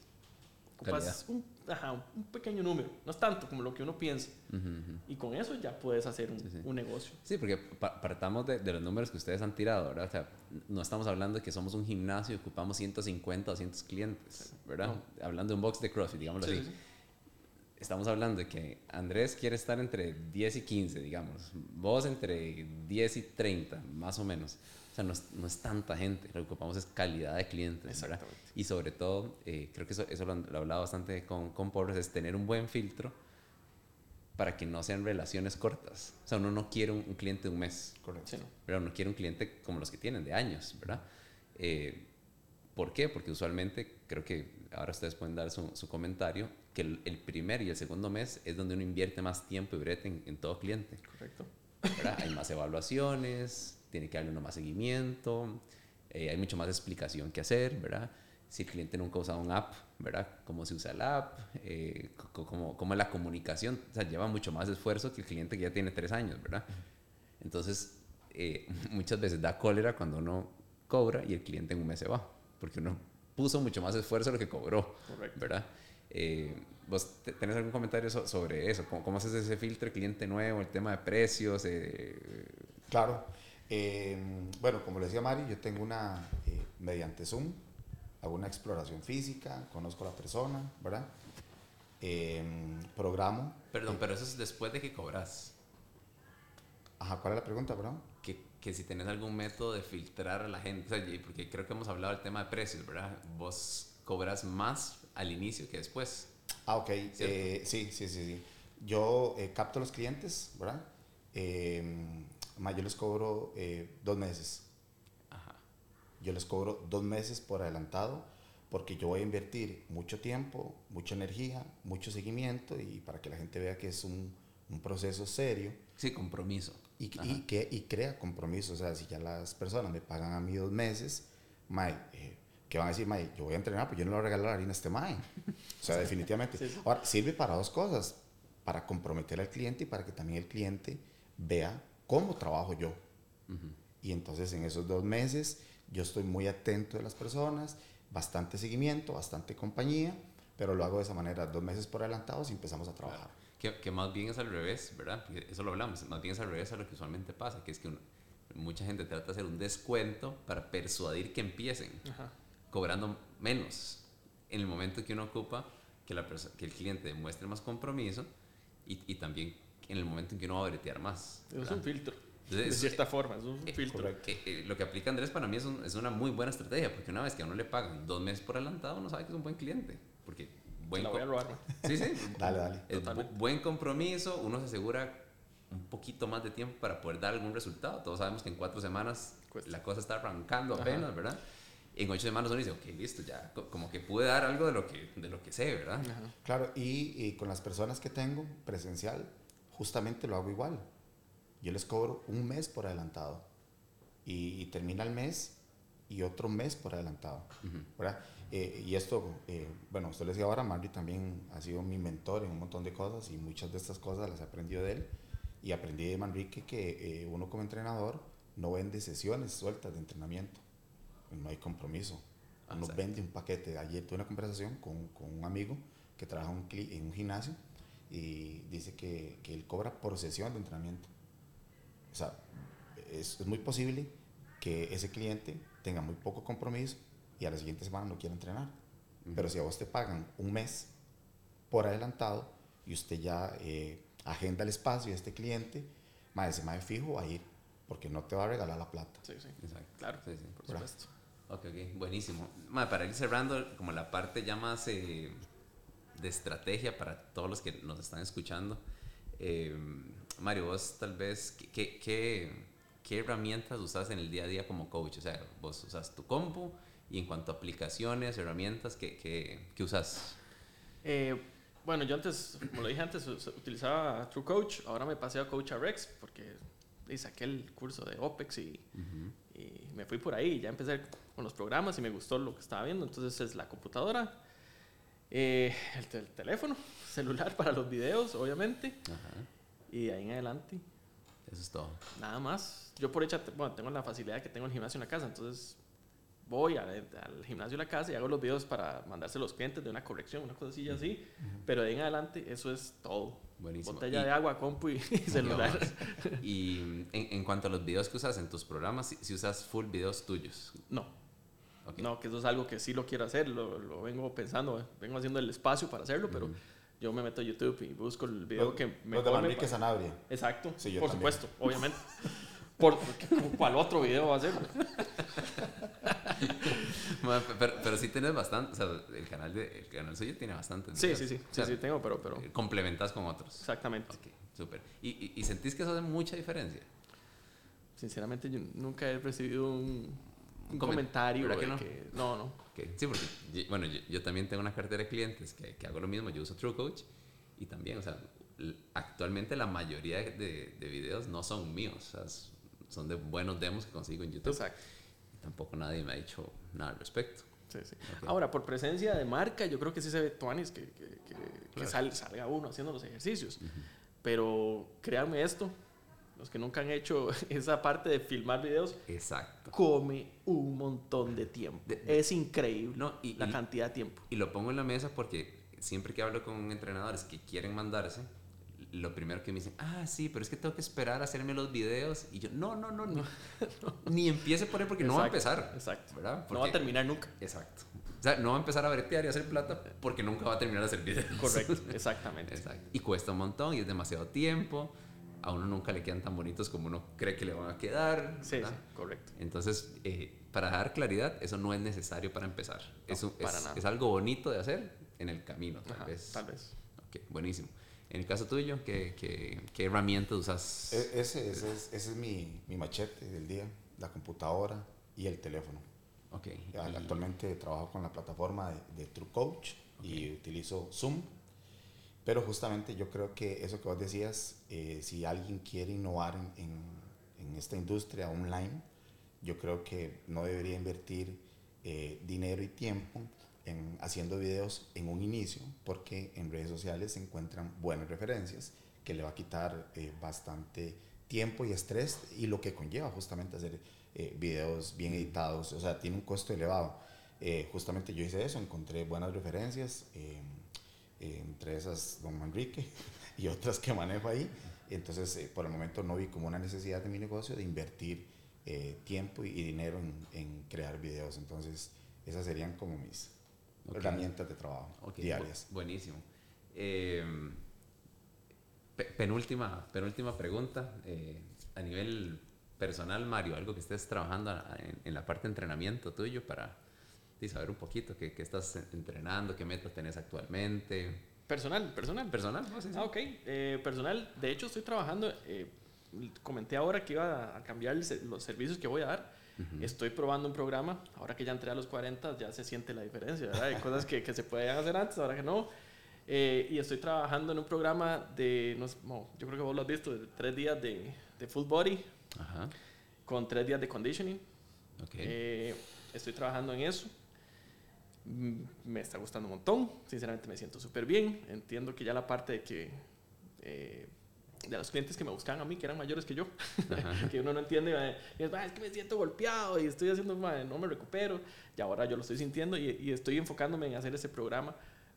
Speaker 2: ocupas un, un, pequeño número, no es tanto como lo que uno piensa. Y con eso ya puedes hacer un, negocio.
Speaker 1: Sí, porque partamos de, de, los números que ustedes han tirado, ¿verdad? O sea, no estamos hablando de que somos un gimnasio y ocupamos 150 o 200 clientes, ¿verdad? Hablando de un box de CrossFit, digámoslo así. Estamos hablando de que Andrés quiere estar entre 10 y 15, digamos. Vos entre 10 y 30, más o menos no es, tanta gente, lo que ocupamos es calidad de clientes, ¿verdad? Y sobre todo, eh, creo que eso, eso lo, he hablado bastante con, con Pobres, es tener un buen filtro para que no sean relaciones cortas. O sea, uno no quiere un, cliente de un mes,
Speaker 3: Correcto.
Speaker 1: pero uno quiere un cliente como los que tienen, de años, ¿verdad? Eh, ¿Por qué? Porque usualmente, creo que ahora ustedes pueden dar su, su comentario, que el, el, primer y el segundo mes es donde uno invierte más tiempo y brete en, en todo cliente.
Speaker 2: Correcto.
Speaker 1: ¿verdad? Hay más evaluaciones, tiene que darle uno más seguimiento, eh, hay mucho más explicación que hacer, ¿verdad? Si el cliente nunca ha usado un app, ¿verdad? ¿Cómo se usa el app? Eh, cómo, ¿Cómo es la comunicación? O sea, lleva mucho más esfuerzo que el cliente que ya tiene tres años, ¿verdad? Entonces, eh, <laughs> muchas veces da cólera cuando uno cobra y el cliente en un mes se va, porque uno puso mucho más esfuerzo de lo que cobró,
Speaker 2: Correcto.
Speaker 1: ¿verdad? Eh, ¿Vos tenés algún comentario so sobre eso? ¿Cómo, ¿Cómo, haces ese filtro cliente nuevo, el tema de precios? Eh?
Speaker 3: Claro. Eh, bueno, como le decía Mari, yo tengo una, eh, mediante Zoom, hago una exploración física, conozco a la persona, ¿verdad? Eh, programo.
Speaker 1: Perdón, pero eso es después de que cobras.
Speaker 3: Ajá, ¿cuál es la pregunta, perdón?
Speaker 1: Que, que si tenés algún método de filtrar a la gente, o sea, porque creo que hemos hablado del tema de precios, ¿verdad? Vos cobras más al inicio que después.
Speaker 3: Ah, ok. Eh, sí, sí, sí, sí. Yo eh, capto a los clientes, ¿verdad? Eh, yo les cobro eh, dos meses.
Speaker 1: Ajá.
Speaker 3: Yo les cobro dos meses por adelantado porque yo voy a invertir mucho tiempo, mucha energía, mucho seguimiento y para que la gente vea que es un, un proceso serio.
Speaker 1: Sí, compromiso.
Speaker 3: Y, y, que, y crea compromiso. O sea, si ya las personas me pagan a mí dos meses, Mae, eh, ¿qué van a decir? Mae, yo voy a entrenar, pues yo no le voy a regalar harina a este Mae. O sea, <laughs> definitivamente.
Speaker 2: Sí, sí.
Speaker 3: Ahora, sirve para dos cosas. Para comprometer al cliente y para que también el cliente vea cómo trabajo yo.
Speaker 1: Uh -huh.
Speaker 3: Y entonces en esos dos meses yo estoy muy atento de las personas, bastante seguimiento, bastante compañía, pero lo hago de esa manera, dos meses por adelantados y empezamos a trabajar.
Speaker 1: Claro. Que, que, más bien es al revés, ¿verdad? Eso lo hablamos, más bien es al revés a lo que usualmente pasa, que es que uno, mucha gente trata de hacer un descuento para persuadir que empiecen,
Speaker 2: Ajá.
Speaker 1: cobrando menos en el momento que uno ocupa que, la que el cliente demuestre más compromiso y, y, también en el momento en que uno va a bretear más.
Speaker 2: ¿verdad? Es un filtro. Entonces, de cierta eh, forma, es un
Speaker 1: eh,
Speaker 2: filtro.
Speaker 1: Eh, lo que aplica Andrés para mí es, un, es, una muy buena estrategia, porque una vez que a uno le pagan dos meses por adelantado, uno sabe que es un buen cliente. Porque buen
Speaker 2: la voy a robar.
Speaker 1: Sí, sí. <laughs>
Speaker 3: dale, dale.
Speaker 1: Es bu buen compromiso, uno se asegura un poquito más de tiempo para poder dar algún resultado. Todos sabemos que en cuatro semanas Cuesta. la cosa está arrancando apenas, Ajá. ¿verdad? En ocho semanas uno dice, ok, listo, ya como que pude dar algo de lo que, de lo que sé, ¿verdad?
Speaker 3: Ajá. Claro, y, y con las personas que tengo presencial, justamente lo hago igual. Yo les cobro un mes por adelantado y, y termina el mes y otro mes por adelantado, uh -huh. ¿verdad? Eh, y esto, eh, bueno, usted le decía ahora, Marley también ha sido mi mentor en un montón de cosas y muchas de estas cosas las he aprendido de él. Y aprendí de Manrique que eh, uno como entrenador no vende sesiones sueltas de entrenamiento, no hay compromiso. Uno vende un paquete. Ayer tuve una conversación con, con un amigo que trabaja un en un gimnasio y dice que, que, él cobra por sesión de entrenamiento. O sea, es, es muy posible que ese cliente tenga muy poco compromiso y a la siguiente semana no quiere entrenar. Uh -huh. Pero si a vos te pagan un mes por adelantado y usted ya eh, agenda el espacio de este cliente, más ese más fijo va a ir porque no te va a regalar la plata.
Speaker 2: Sí, sí.
Speaker 1: Exacto.
Speaker 2: Claro,
Speaker 1: sí, sí.
Speaker 2: por supuesto.
Speaker 1: Ok, ok, buenísimo. Para ir cerrando, como la parte ya más eh, de estrategia para todos los que nos están escuchando, eh, Mario, vos tal vez, ¿qué, qué, ¿qué herramientas usas en el día a día como coach? O sea, vos usas tu compu, y en cuanto a aplicaciones, herramientas, ¿qué, qué, qué usas?
Speaker 2: Eh, bueno, yo antes, como lo dije antes, utilizaba True Coach. Ahora me pasé a Coach Rex porque saqué el curso de OPEX y, uh -huh. y, me fui por ahí. Ya empecé con los programas y me gustó lo que estaba viendo. Entonces es la computadora, eh, el, el, teléfono, celular para los videos, obviamente. -huh. Y de ahí en adelante.
Speaker 1: Eso es todo.
Speaker 2: Nada más. Yo por hecho, bueno, tengo la facilidad que tengo el gimnasio en la casa, entonces voy al, al, gimnasio de la casa y hago los videos para mandarse a los clientes de una corrección, una cosilla así, uh -huh. pero de ahí en adelante eso es todo.
Speaker 1: Buenísimo.
Speaker 2: Botella y, de agua, compu y, y <laughs> celular.
Speaker 1: y en, en, cuanto a los videos que usas en tus programas, si, si usas full videos tuyos.
Speaker 2: No. Okay. No, que eso es algo que sí lo quiero hacer, lo, lo, vengo pensando, vengo haciendo el espacio para hacerlo, pero uh -huh. yo me meto a YouTube y busco el video que
Speaker 3: me Los de Manrique. Sanabria.
Speaker 2: Exacto,
Speaker 3: sí,
Speaker 2: por
Speaker 3: también.
Speaker 2: supuesto, <laughs> obviamente. por, ¿Cuál otro video va a ser? <laughs>
Speaker 1: pero, pero, sí tienes bastante, o sea, el canal, de, el canal suyo tiene bastante.
Speaker 2: Sí, sí, sí, o sea, sí, sí, tengo, pero, pero...
Speaker 1: Complementas con otros.
Speaker 2: Exactamente.
Speaker 1: Ok, súper. ¿Y, y, ¿Y, sentís que eso hace mucha diferencia?
Speaker 2: Sinceramente, yo nunca he recibido un... un
Speaker 1: comen-
Speaker 2: comentario.
Speaker 1: ¿verdad que no?
Speaker 2: que- no, no.
Speaker 1: Sí, porque yo- bueno, yo, yo también tengo una cartera de clientes que, que hago lo mismo, yo uso True Coach y también, o sea, actualmente la mayoría de, de videos no son míos, o sea, son de buenos demos que consigo en YouTube.
Speaker 2: Exacto.
Speaker 1: Y tampoco nadie me ha dicho nada al respecto.
Speaker 2: Sí, sí.
Speaker 1: Ok.
Speaker 2: Ahora, por presencia de marca, yo creo que sí se ve tuanis que, que, que- que
Speaker 1: Claro.
Speaker 2: sal- salga uno haciendo los ejercicios. Pero créanme esto, los que nunca han hecho <laughs> esa parte de filmar videos,
Speaker 1: Exacto.
Speaker 2: come un montón de tiempo.
Speaker 1: De- de-
Speaker 2: es increíble
Speaker 1: No, y-
Speaker 2: la
Speaker 1: y-
Speaker 2: cantidad de tiempo.
Speaker 1: Y lo pongo en la mesa porque siempre que hablo con entrenadores que quieren mandarse, lo primero que me dicen, ah, sí, pero es que tengo que esperar a hacerme los videos. Y yo, no, no, no, <laughs> no. ni empiece por ahí porque no va a
Speaker 2: Exacto,
Speaker 1: empezar.
Speaker 2: Exacto.
Speaker 1: ¿Verdad?
Speaker 2: No va a
Speaker 1: Porque-
Speaker 2: terminar nunca.
Speaker 1: Exacto. O sea, no va a empezar a bretear y a hacer plata porque nunca va a terminar de hacer videos.
Speaker 2: Correcto, <laughs> exactamente.
Speaker 1: Exacto. Y cuesta un montón y es demasiado tiempo. A uno nunca le quedan tan bonitos como uno cree que le van a quedar.
Speaker 2: Sí, sí, correcto.
Speaker 1: Entonces, eh, para dar claridad, eso no es necesario para empezar. es, un-
Speaker 2: para
Speaker 1: es-
Speaker 2: nada.
Speaker 1: es algo bonito de hacer en el camino, tal
Speaker 2: Ajá,
Speaker 1: vez.
Speaker 2: Tal vez.
Speaker 1: Ok, buenísimo. En el caso tuyo, ¿qué, qué, qué herramientas usas?
Speaker 3: E- Ese, ese es, ese es mi, mi machete del día, la computadora y el teléfono.
Speaker 1: Ok.
Speaker 3: Ya,
Speaker 1: y-
Speaker 3: Actualmente trabajo con la plataforma de, de True Coach y utilizo Zoom. Pero justamente yo creo que eso que vos decías, eh, si alguien quiere innovar en, en- en esta industria online, yo creo que no debería invertir eh, dinero y tiempo en haciendo videos en un inicio, porque en redes sociales se encuentran buenas referencias que le va a quitar eh, bastante tiempo y estrés y lo que conlleva justamente hacer eh, videos bien editados, o sea, tiene un costo elevado. Eh, justamente yo hice eso, encontré buenas referencias, eh, entre esas Don Manrique <laughs> y otras que manejo ahí. Entonces, eh, por el momento no vi como una necesidad de mi negocio de invertir eh, tiempo y, y dinero en, en crear videos. Entonces, esas serían como mis
Speaker 1: Ok.
Speaker 3: herramientas de trabajo diarias.
Speaker 1: bu- buenísimo. Eh, pe- penúltima, penúltima pregunta. eh, a nivel personal, Mario, algo que estés trabajando en, en la parte de entrenamiento tuyo para sí, saber un poquito qué, qué estás entrenando, qué metas tenés actualmente.
Speaker 2: Personal, personal.
Speaker 1: Personal, ¿no? Sí, sí.
Speaker 2: Ah, ok. Eh, personal, de hecho estoy trabajando, eh, comenté ahora que iba a cambiar los servicios que voy a dar. Estoy probando un programa, ahora que ya entré a los 40 ya se siente la diferencia, ¿verdad? Hay cosas que, que se podían hacer antes, ahora que no. Eh, y estoy trabajando en un programa de, no, yo creo que vos lo has visto, de tres días de, de full body
Speaker 1: Ajá.
Speaker 2: con tres días de conditioning.
Speaker 1: Ok.
Speaker 2: Eh, estoy trabajando en eso. Mm, Me está gustando un montón. Sinceramente me siento súper bien. Entiendo que ya la parte de que... eh, de los clientes que me buscaban a mí, que eran mayores que yo, <laughs> que uno no entiende, eh, y es, "Ah, es que me siento golpeado y estoy haciendo, no me recupero, y ahora yo lo estoy sintiendo y, y estoy enfocándome en hacer ese programa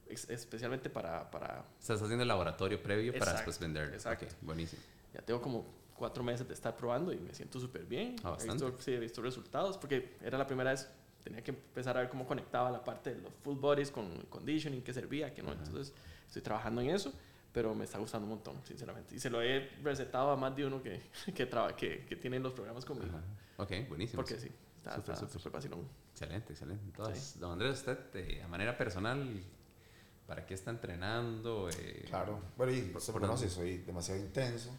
Speaker 2: especialmente para, para,
Speaker 1: Estás haciendo el laboratorio previo para después venderlo.
Speaker 2: exacto.
Speaker 1: Buenísimo.
Speaker 2: ya tengo como cuatro meses de estar probando y me siento súper bien.
Speaker 1: Ah,
Speaker 2: he,
Speaker 1: bastante.
Speaker 2: visto, sí, he visto resultados porque era la primera vez, tenía que empezar a ver cómo conectaba la parte de los full bodies con el conditioning, qué servía, qué no. Entonces estoy trabajando en eso, pero me está gustando un montón, sinceramente. Y se lo he recetado a más de uno que, <laughs> que, traba, que, que tienen los programas conmigo.
Speaker 1: Ajá. Ok, buenísimo.
Speaker 2: Porque sí, está
Speaker 1: Súper,
Speaker 2: está
Speaker 1: súper.
Speaker 2: vacilón.
Speaker 1: Excelente, excelente. Entonces, don Andrés, usted, eh, a manera personal, ¿para qué está entrenando? Eh,
Speaker 3: Claro, bueno, y
Speaker 1: por
Speaker 3: conoce,
Speaker 1: dónde?
Speaker 3: soy demasiado intenso,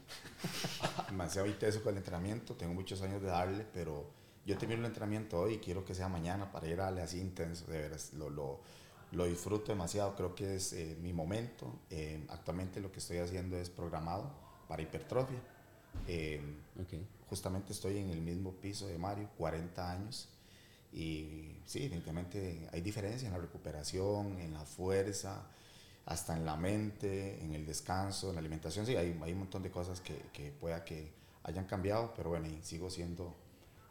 Speaker 3: <laughs> demasiado intenso con el entrenamiento, tengo muchos años de darle, pero yo termino el entrenamiento hoy y quiero que sea mañana para ir a darle así intenso, de veras, lo, lo, lo disfruto demasiado, creo que es eh, mi momento. Eh, actualmente lo que estoy haciendo es programado para hipertrofia. Eh,
Speaker 1: Ok.
Speaker 3: justamente estoy en el mismo piso de Mario, 40 años. Y sí, definitivamente hay diferencia en la recuperación, en la fuerza, hasta en la mente, en el descanso, en la alimentación. Sí, hay, hay un montón de cosas que, que pueda que hayan cambiado, pero bueno, y sigo siendo,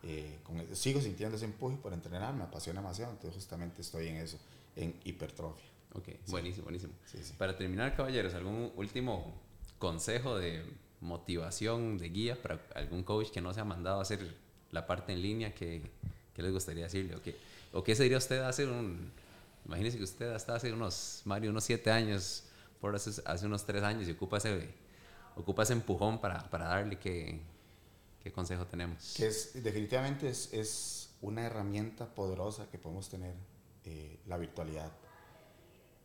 Speaker 3: eh, con, sigo sintiendo ese empuje por entrenar, me apasiona demasiado, entonces justamente estoy en eso, en hipertrofia.
Speaker 1: Ok, buenísimo, buenísimo.
Speaker 3: Sí, sí.
Speaker 1: Para terminar, caballeros, ¿algún último consejo de motivación, de guía para algún coach que no se ha mandado a hacer la parte en línea que, que les gustaría decirle? ¿O qué, ¿O qué se diría usted hace un... Imagínese que usted hasta hace unos, Mario, unos siete años, por hace, hace unos tres años y ocupa ese, ocupa ese empujón para, para darle qué, qué consejo tenemos.
Speaker 3: Que es, definitivamente es, es una herramienta poderosa que podemos tener, eh, la virtualidad.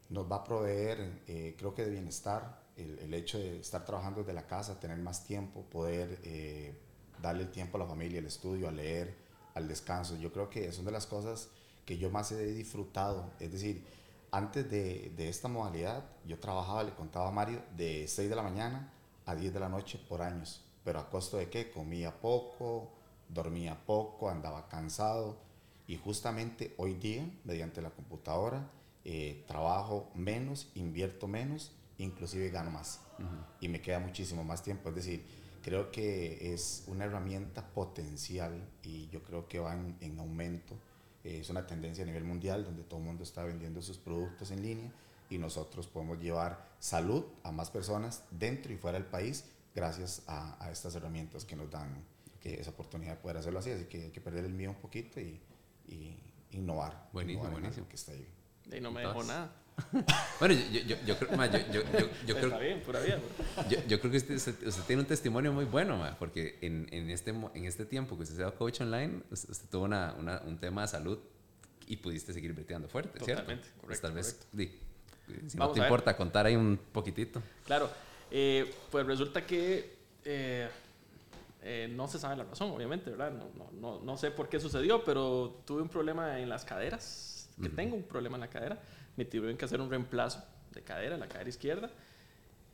Speaker 3: Nos va a proveer, eh, creo que de bienestar, el, el hecho de estar trabajando desde la casa, tener más tiempo, poder eh, darle el tiempo a la familia, al estudio, a leer, al descanso. Yo creo que es una de las cosas que yo más he disfrutado. Es decir, antes de, de, esta modalidad, yo trabajaba, le contaba a Mario, de 6 de la mañana a 10 de la noche por años. Pero a costo de qué? Comía poco, dormía poco, andaba cansado. Y justamente hoy día, mediante la computadora, eh, trabajo menos, invierto menos, inclusive gano más. Y me queda muchísimo más tiempo. Es decir, creo que es una herramienta potencial y yo creo que va en, en aumento es una tendencia a nivel mundial donde todo el mundo está vendiendo sus productos en línea y nosotros podemos llevar salud a más personas dentro y fuera del país gracias a, a estas herramientas que nos dan esa oportunidad de poder hacerlo así. Así que hay que perder el miedo un poquito y, y innovar.
Speaker 1: Buenísimo,
Speaker 3: innovar
Speaker 1: buenísimo.
Speaker 3: Que está ahí.
Speaker 2: Y no me dejó nada. <laughs>
Speaker 1: bueno, yo, yo, yo, creo, ma, yo, yo, yo, yo creo,
Speaker 2: Está bien, pura vida.
Speaker 1: yo, yo creo que usted, usted, tiene un testimonio muy bueno, ma, porque en, en, este, en este tiempo que usted sea coach online, usted, tuvo una, una, un tema de salud y pudiste seguir breteando fuerte,
Speaker 2: Totalmente,
Speaker 1: ¿cierto?
Speaker 2: correcto,
Speaker 1: Tal vez, di, si
Speaker 2: Vamos
Speaker 1: no te importa contar ahí un poquitito.
Speaker 2: Claro, eh, pues resulta que eh, eh, no se sabe la razón, obviamente, ¿verdad? No, no, no, no sé por qué sucedió, pero tuve un problema en las caderas, que tengo un problema en la cadera. Me tuvieron que hacer un reemplazo de cadera, la cadera izquierda.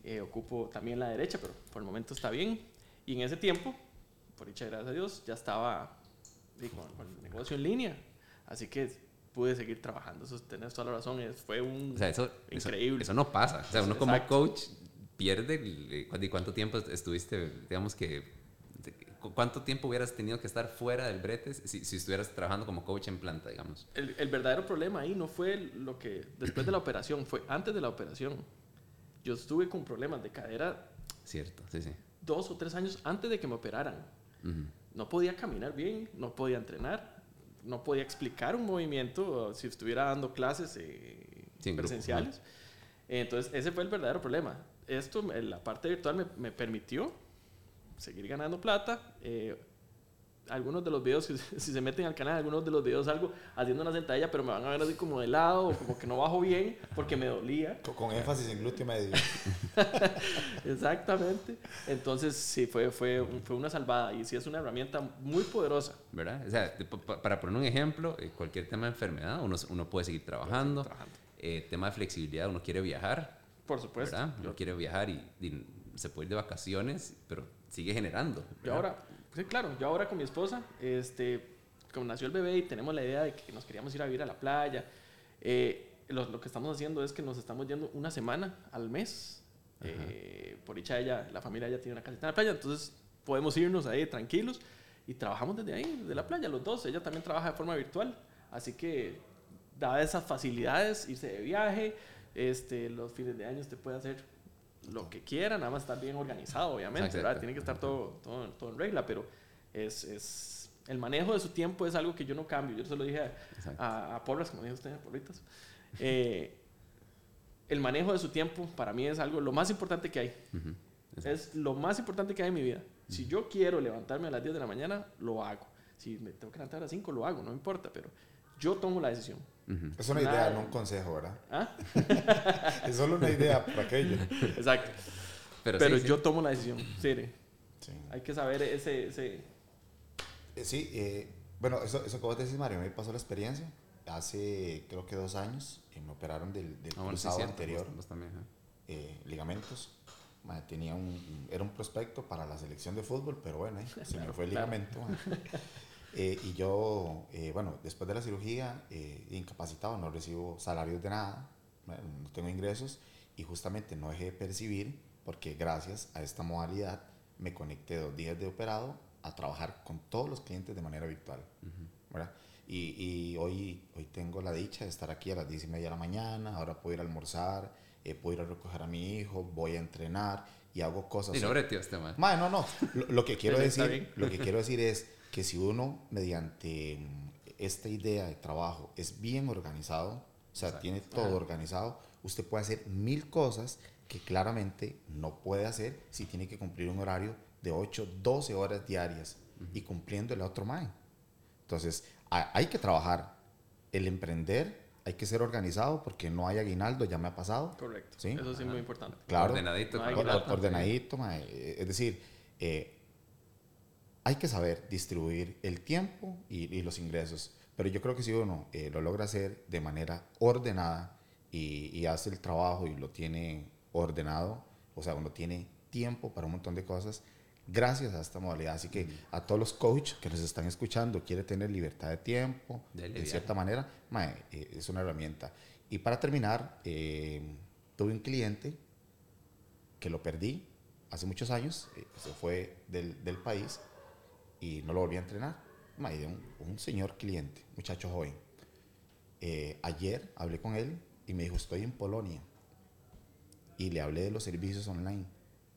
Speaker 2: Eh, ocupo también la derecha, pero por el momento está bien. Y en ese tiempo, por dicha gracias a Dios, ya estaba con, con el negocio en línea. Así que pude seguir trabajando. Eso tenés toda la razón. Fue un...
Speaker 1: O sea, eso, eso-
Speaker 2: Increíble.
Speaker 1: Eso, no pasa. O sea, uno como
Speaker 2: Exacto.
Speaker 1: coach pierde. ¿Y cuánto tiempo estuviste, digamos que... cu- ¿Cuánto tiempo hubieras tenido que estar fuera del brete si, si estuvieras trabajando como coach en planta, digamos?
Speaker 2: El, el verdadero problema ahí no fue lo que después de la operación, fue antes de la operación. Yo estuve con problemas de cadera
Speaker 1: Cierto, sí, sí.
Speaker 2: dos o tres años antes de que me operaran.
Speaker 1: Ujú.
Speaker 2: No podía caminar bien, no podía entrenar, no podía explicar un movimiento si estuviera dando clases eh, presenciales. Entonces, ese fue el verdadero problema. Esto, la parte virtual me, me permitió seguir ganando plata. eh, algunos de los videos, <laughs> si, si se meten al canal, algunos de los videos salgo haciendo una sentadilla, pero me van a ver así como de lado, o como que no bajo bien, porque me dolía.
Speaker 3: Con, con énfasis en glúteo medio. <laughs>
Speaker 2: Exactamente. Entonces, sí, fue, fue, fue una salvada y sí es una herramienta muy poderosa.
Speaker 1: ¿Verdad? O sea, para poner un ejemplo, eh, cualquier tema de enfermedad, uno, uno puede seguir trabajando.
Speaker 2: trabajando.
Speaker 1: Eh, tema de flexibilidad, uno quiere viajar,
Speaker 2: Por supuesto.
Speaker 1: ¿verdad?
Speaker 2: Yo-
Speaker 1: Uno quiere viajar y, y se puede ir de vacaciones, pero sigue generando.
Speaker 2: Yo
Speaker 1: ¿verdad?
Speaker 2: ahora, sí, claro, yo ahora con mi esposa, este, como nació el bebé y tenemos la idea de que nos queríamos ir a vivir a la playa, eh, lo, lo que estamos haciendo es que nos estamos yendo una semana al mes. Eh, por dicha ella, la familia ya tiene una casita en la playa, entonces podemos irnos ahí tranquilos y trabajamos desde ahí, desde la playa, los dos. Ella también trabaja de forma virtual, así que da esas facilidades, irse de viaje, este, los fines de año te puede hacer lo que quiera, nada más estar bien organizado, obviamente. ¿verdad? Tiene que estar todo, todo, todo en regla, pero es, es, el manejo de su tiempo es algo que yo no cambio. Yo se lo dije a, a, a Porras, como dijo usted, a Porritas. Eh, el manejo de su tiempo para mí es algo lo más importante que hay. Es lo más importante que hay en mi vida. Si yo quiero levantarme a las 10 de la mañana, lo hago. Si me tengo que levantar a las 5, lo hago, no importa, pero yo tomo la decisión.
Speaker 1: Ujú.
Speaker 3: Es una
Speaker 2: Nada.
Speaker 3: idea, no un consejo, ¿verdad?
Speaker 2: ¿Ah? <laughs>
Speaker 3: Es solo una idea para aquello.
Speaker 2: Exacto.
Speaker 1: Pero,
Speaker 2: Pero
Speaker 1: sí, sí.
Speaker 2: yo tomo la decisión. Sí,
Speaker 3: Sí.
Speaker 2: hay que saber ese, ese,
Speaker 3: Eh, sí, eh, bueno, eso, eso que vos decís, Mario, me pasó la experiencia. Hace, creo que dos años, eh, me operaron del, del
Speaker 1: Ah, bueno, sí,
Speaker 3: cruzado
Speaker 1: cierto,
Speaker 3: anterior,
Speaker 1: vos- vos también, ajá.
Speaker 3: eh, ligamentos. Tenía un, era un prospecto para la selección de fútbol, pero bueno, eh, se me
Speaker 2: Claro,
Speaker 3: fue el
Speaker 2: claro.
Speaker 3: ligamento. Eh, y yo, eh, bueno, después de la cirugía, eh, incapacitado, no recibo salarios de nada, no tengo ingresos y justamente no dejé de percibir porque gracias a esta modalidad me conecté dos días de operado a trabajar con todos los clientes de manera virtual. ¿verdad? Y, y hoy, hoy tengo la dicha de estar aquí a las 10 y media de la mañana, ahora puedo ir a almorzar, eh, puedo ir a recoger a mi hijo, voy a entrenar y hago cosas.
Speaker 1: Y no breteó este man.
Speaker 3: No, no. Lo, lo que <laughs> quiero decir, lo que quiero decir es que si uno mediante mm, esta idea de trabajo es bien organizado, o sea,
Speaker 1: Exacto.
Speaker 3: tiene todo organizado, usted puede hacer mil cosas que claramente no puede hacer si tiene que cumplir un horario de 8, 12 horas diarias y cumpliendo el otro mae. Entonces, ha- hay que trabajar. El emprender, hay que ser organizado porque no hay aguinaldo, ya me ha pasado.
Speaker 2: correcto.
Speaker 3: Sí.
Speaker 2: Eso sí es muy importante.
Speaker 3: Claro.
Speaker 1: Ordenadito.
Speaker 2: No
Speaker 3: ordenadito, mae. Es decir, eh, hay que saber distribuir el tiempo y, y los ingresos. Pero yo creo que si uno eh, lo logra hacer de manera ordenada y, y, hace el trabajo y lo tiene ordenado, o sea, uno tiene tiempo para un montón de cosas, gracias a esta modalidad. Así que a todos los coaches que nos están escuchando, quiere tener libertad de tiempo, de cierta manera, eh, es una herramienta. Y para terminar, eh, tuve un cliente que lo perdí hace muchos años, se fue del, del país y no lo volví a entrenar un, señor cliente, muchacho joven. Eh, ayer hablé con él y me dijo, estoy en Polonia. Y le hablé de los servicios online.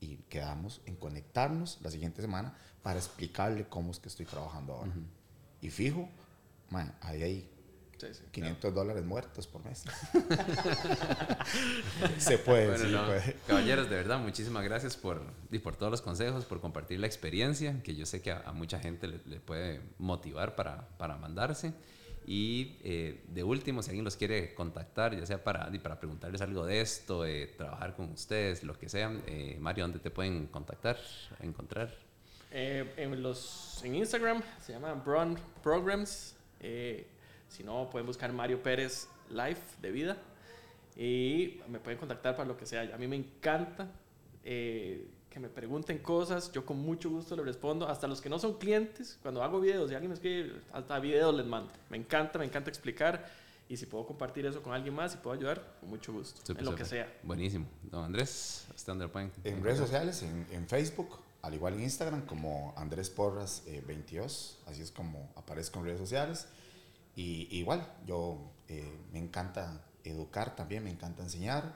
Speaker 3: Y quedamos en conectarnos la siguiente semana para explicarle cómo es que estoy trabajando ahora. Y fijo, ahí hay 500 dólares muertos por mes. <laughs> se puede,
Speaker 1: Caballeros, de verdad, muchísimas gracias por, y por todos los consejos, por compartir la experiencia, que yo sé que a, mucha gente le, puede motivar para, para mandarse. Y eh, de último, si alguien los quiere contactar, ya sea para, para preguntarles algo de esto, trabajar con ustedes, lo que sea, eh, Mario, ¿dónde te pueden contactar, encontrar?
Speaker 2: Eh, en, los, en Instagram se llama Brown Programs. Si no, pueden buscar Mario Pérez Life de vida y me pueden contactar para lo que sea. A mí me encanta eh, que me pregunten cosas, yo con mucho gusto les respondo, hasta los que no son clientes, cuando hago videos y alguien me escribe, hasta videos les mando. Me encanta, me encanta explicar y si puedo compartir eso con alguien más y puedo ayudar, con mucho gusto, en lo que sea.
Speaker 1: Buenísimo. Don Andrés, ¿hasta dónde pueden?
Speaker 3: En redes sociales, en, en, Facebook, al igual en Instagram, como Andrés Porras 22, eh, así es como aparezco en redes sociales. Y igual, yo eh, me encanta educar también, me encanta enseñar,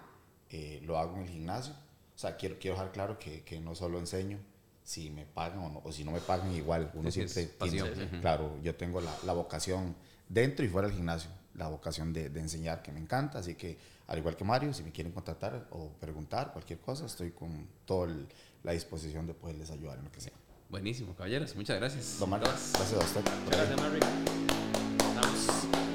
Speaker 3: eh, lo hago en el gimnasio. O sea, quiero, quiero dejar claro que, que no solo enseño, si me pagan o, no, o si no me pagan igual. Uno siempre tiene, claro, yo tengo la, la, vocación dentro y fuera del gimnasio, la vocación de, de, enseñar que me encanta. Así que, al igual que Mario, si me quieren contactar o preguntar cualquier cosa, estoy con toda la disposición de poderles ayudar en lo que sea.
Speaker 1: Buenísimo, caballeros, muchas gracias.
Speaker 3: Gracias a usted.
Speaker 2: Gracias, Mario. That was.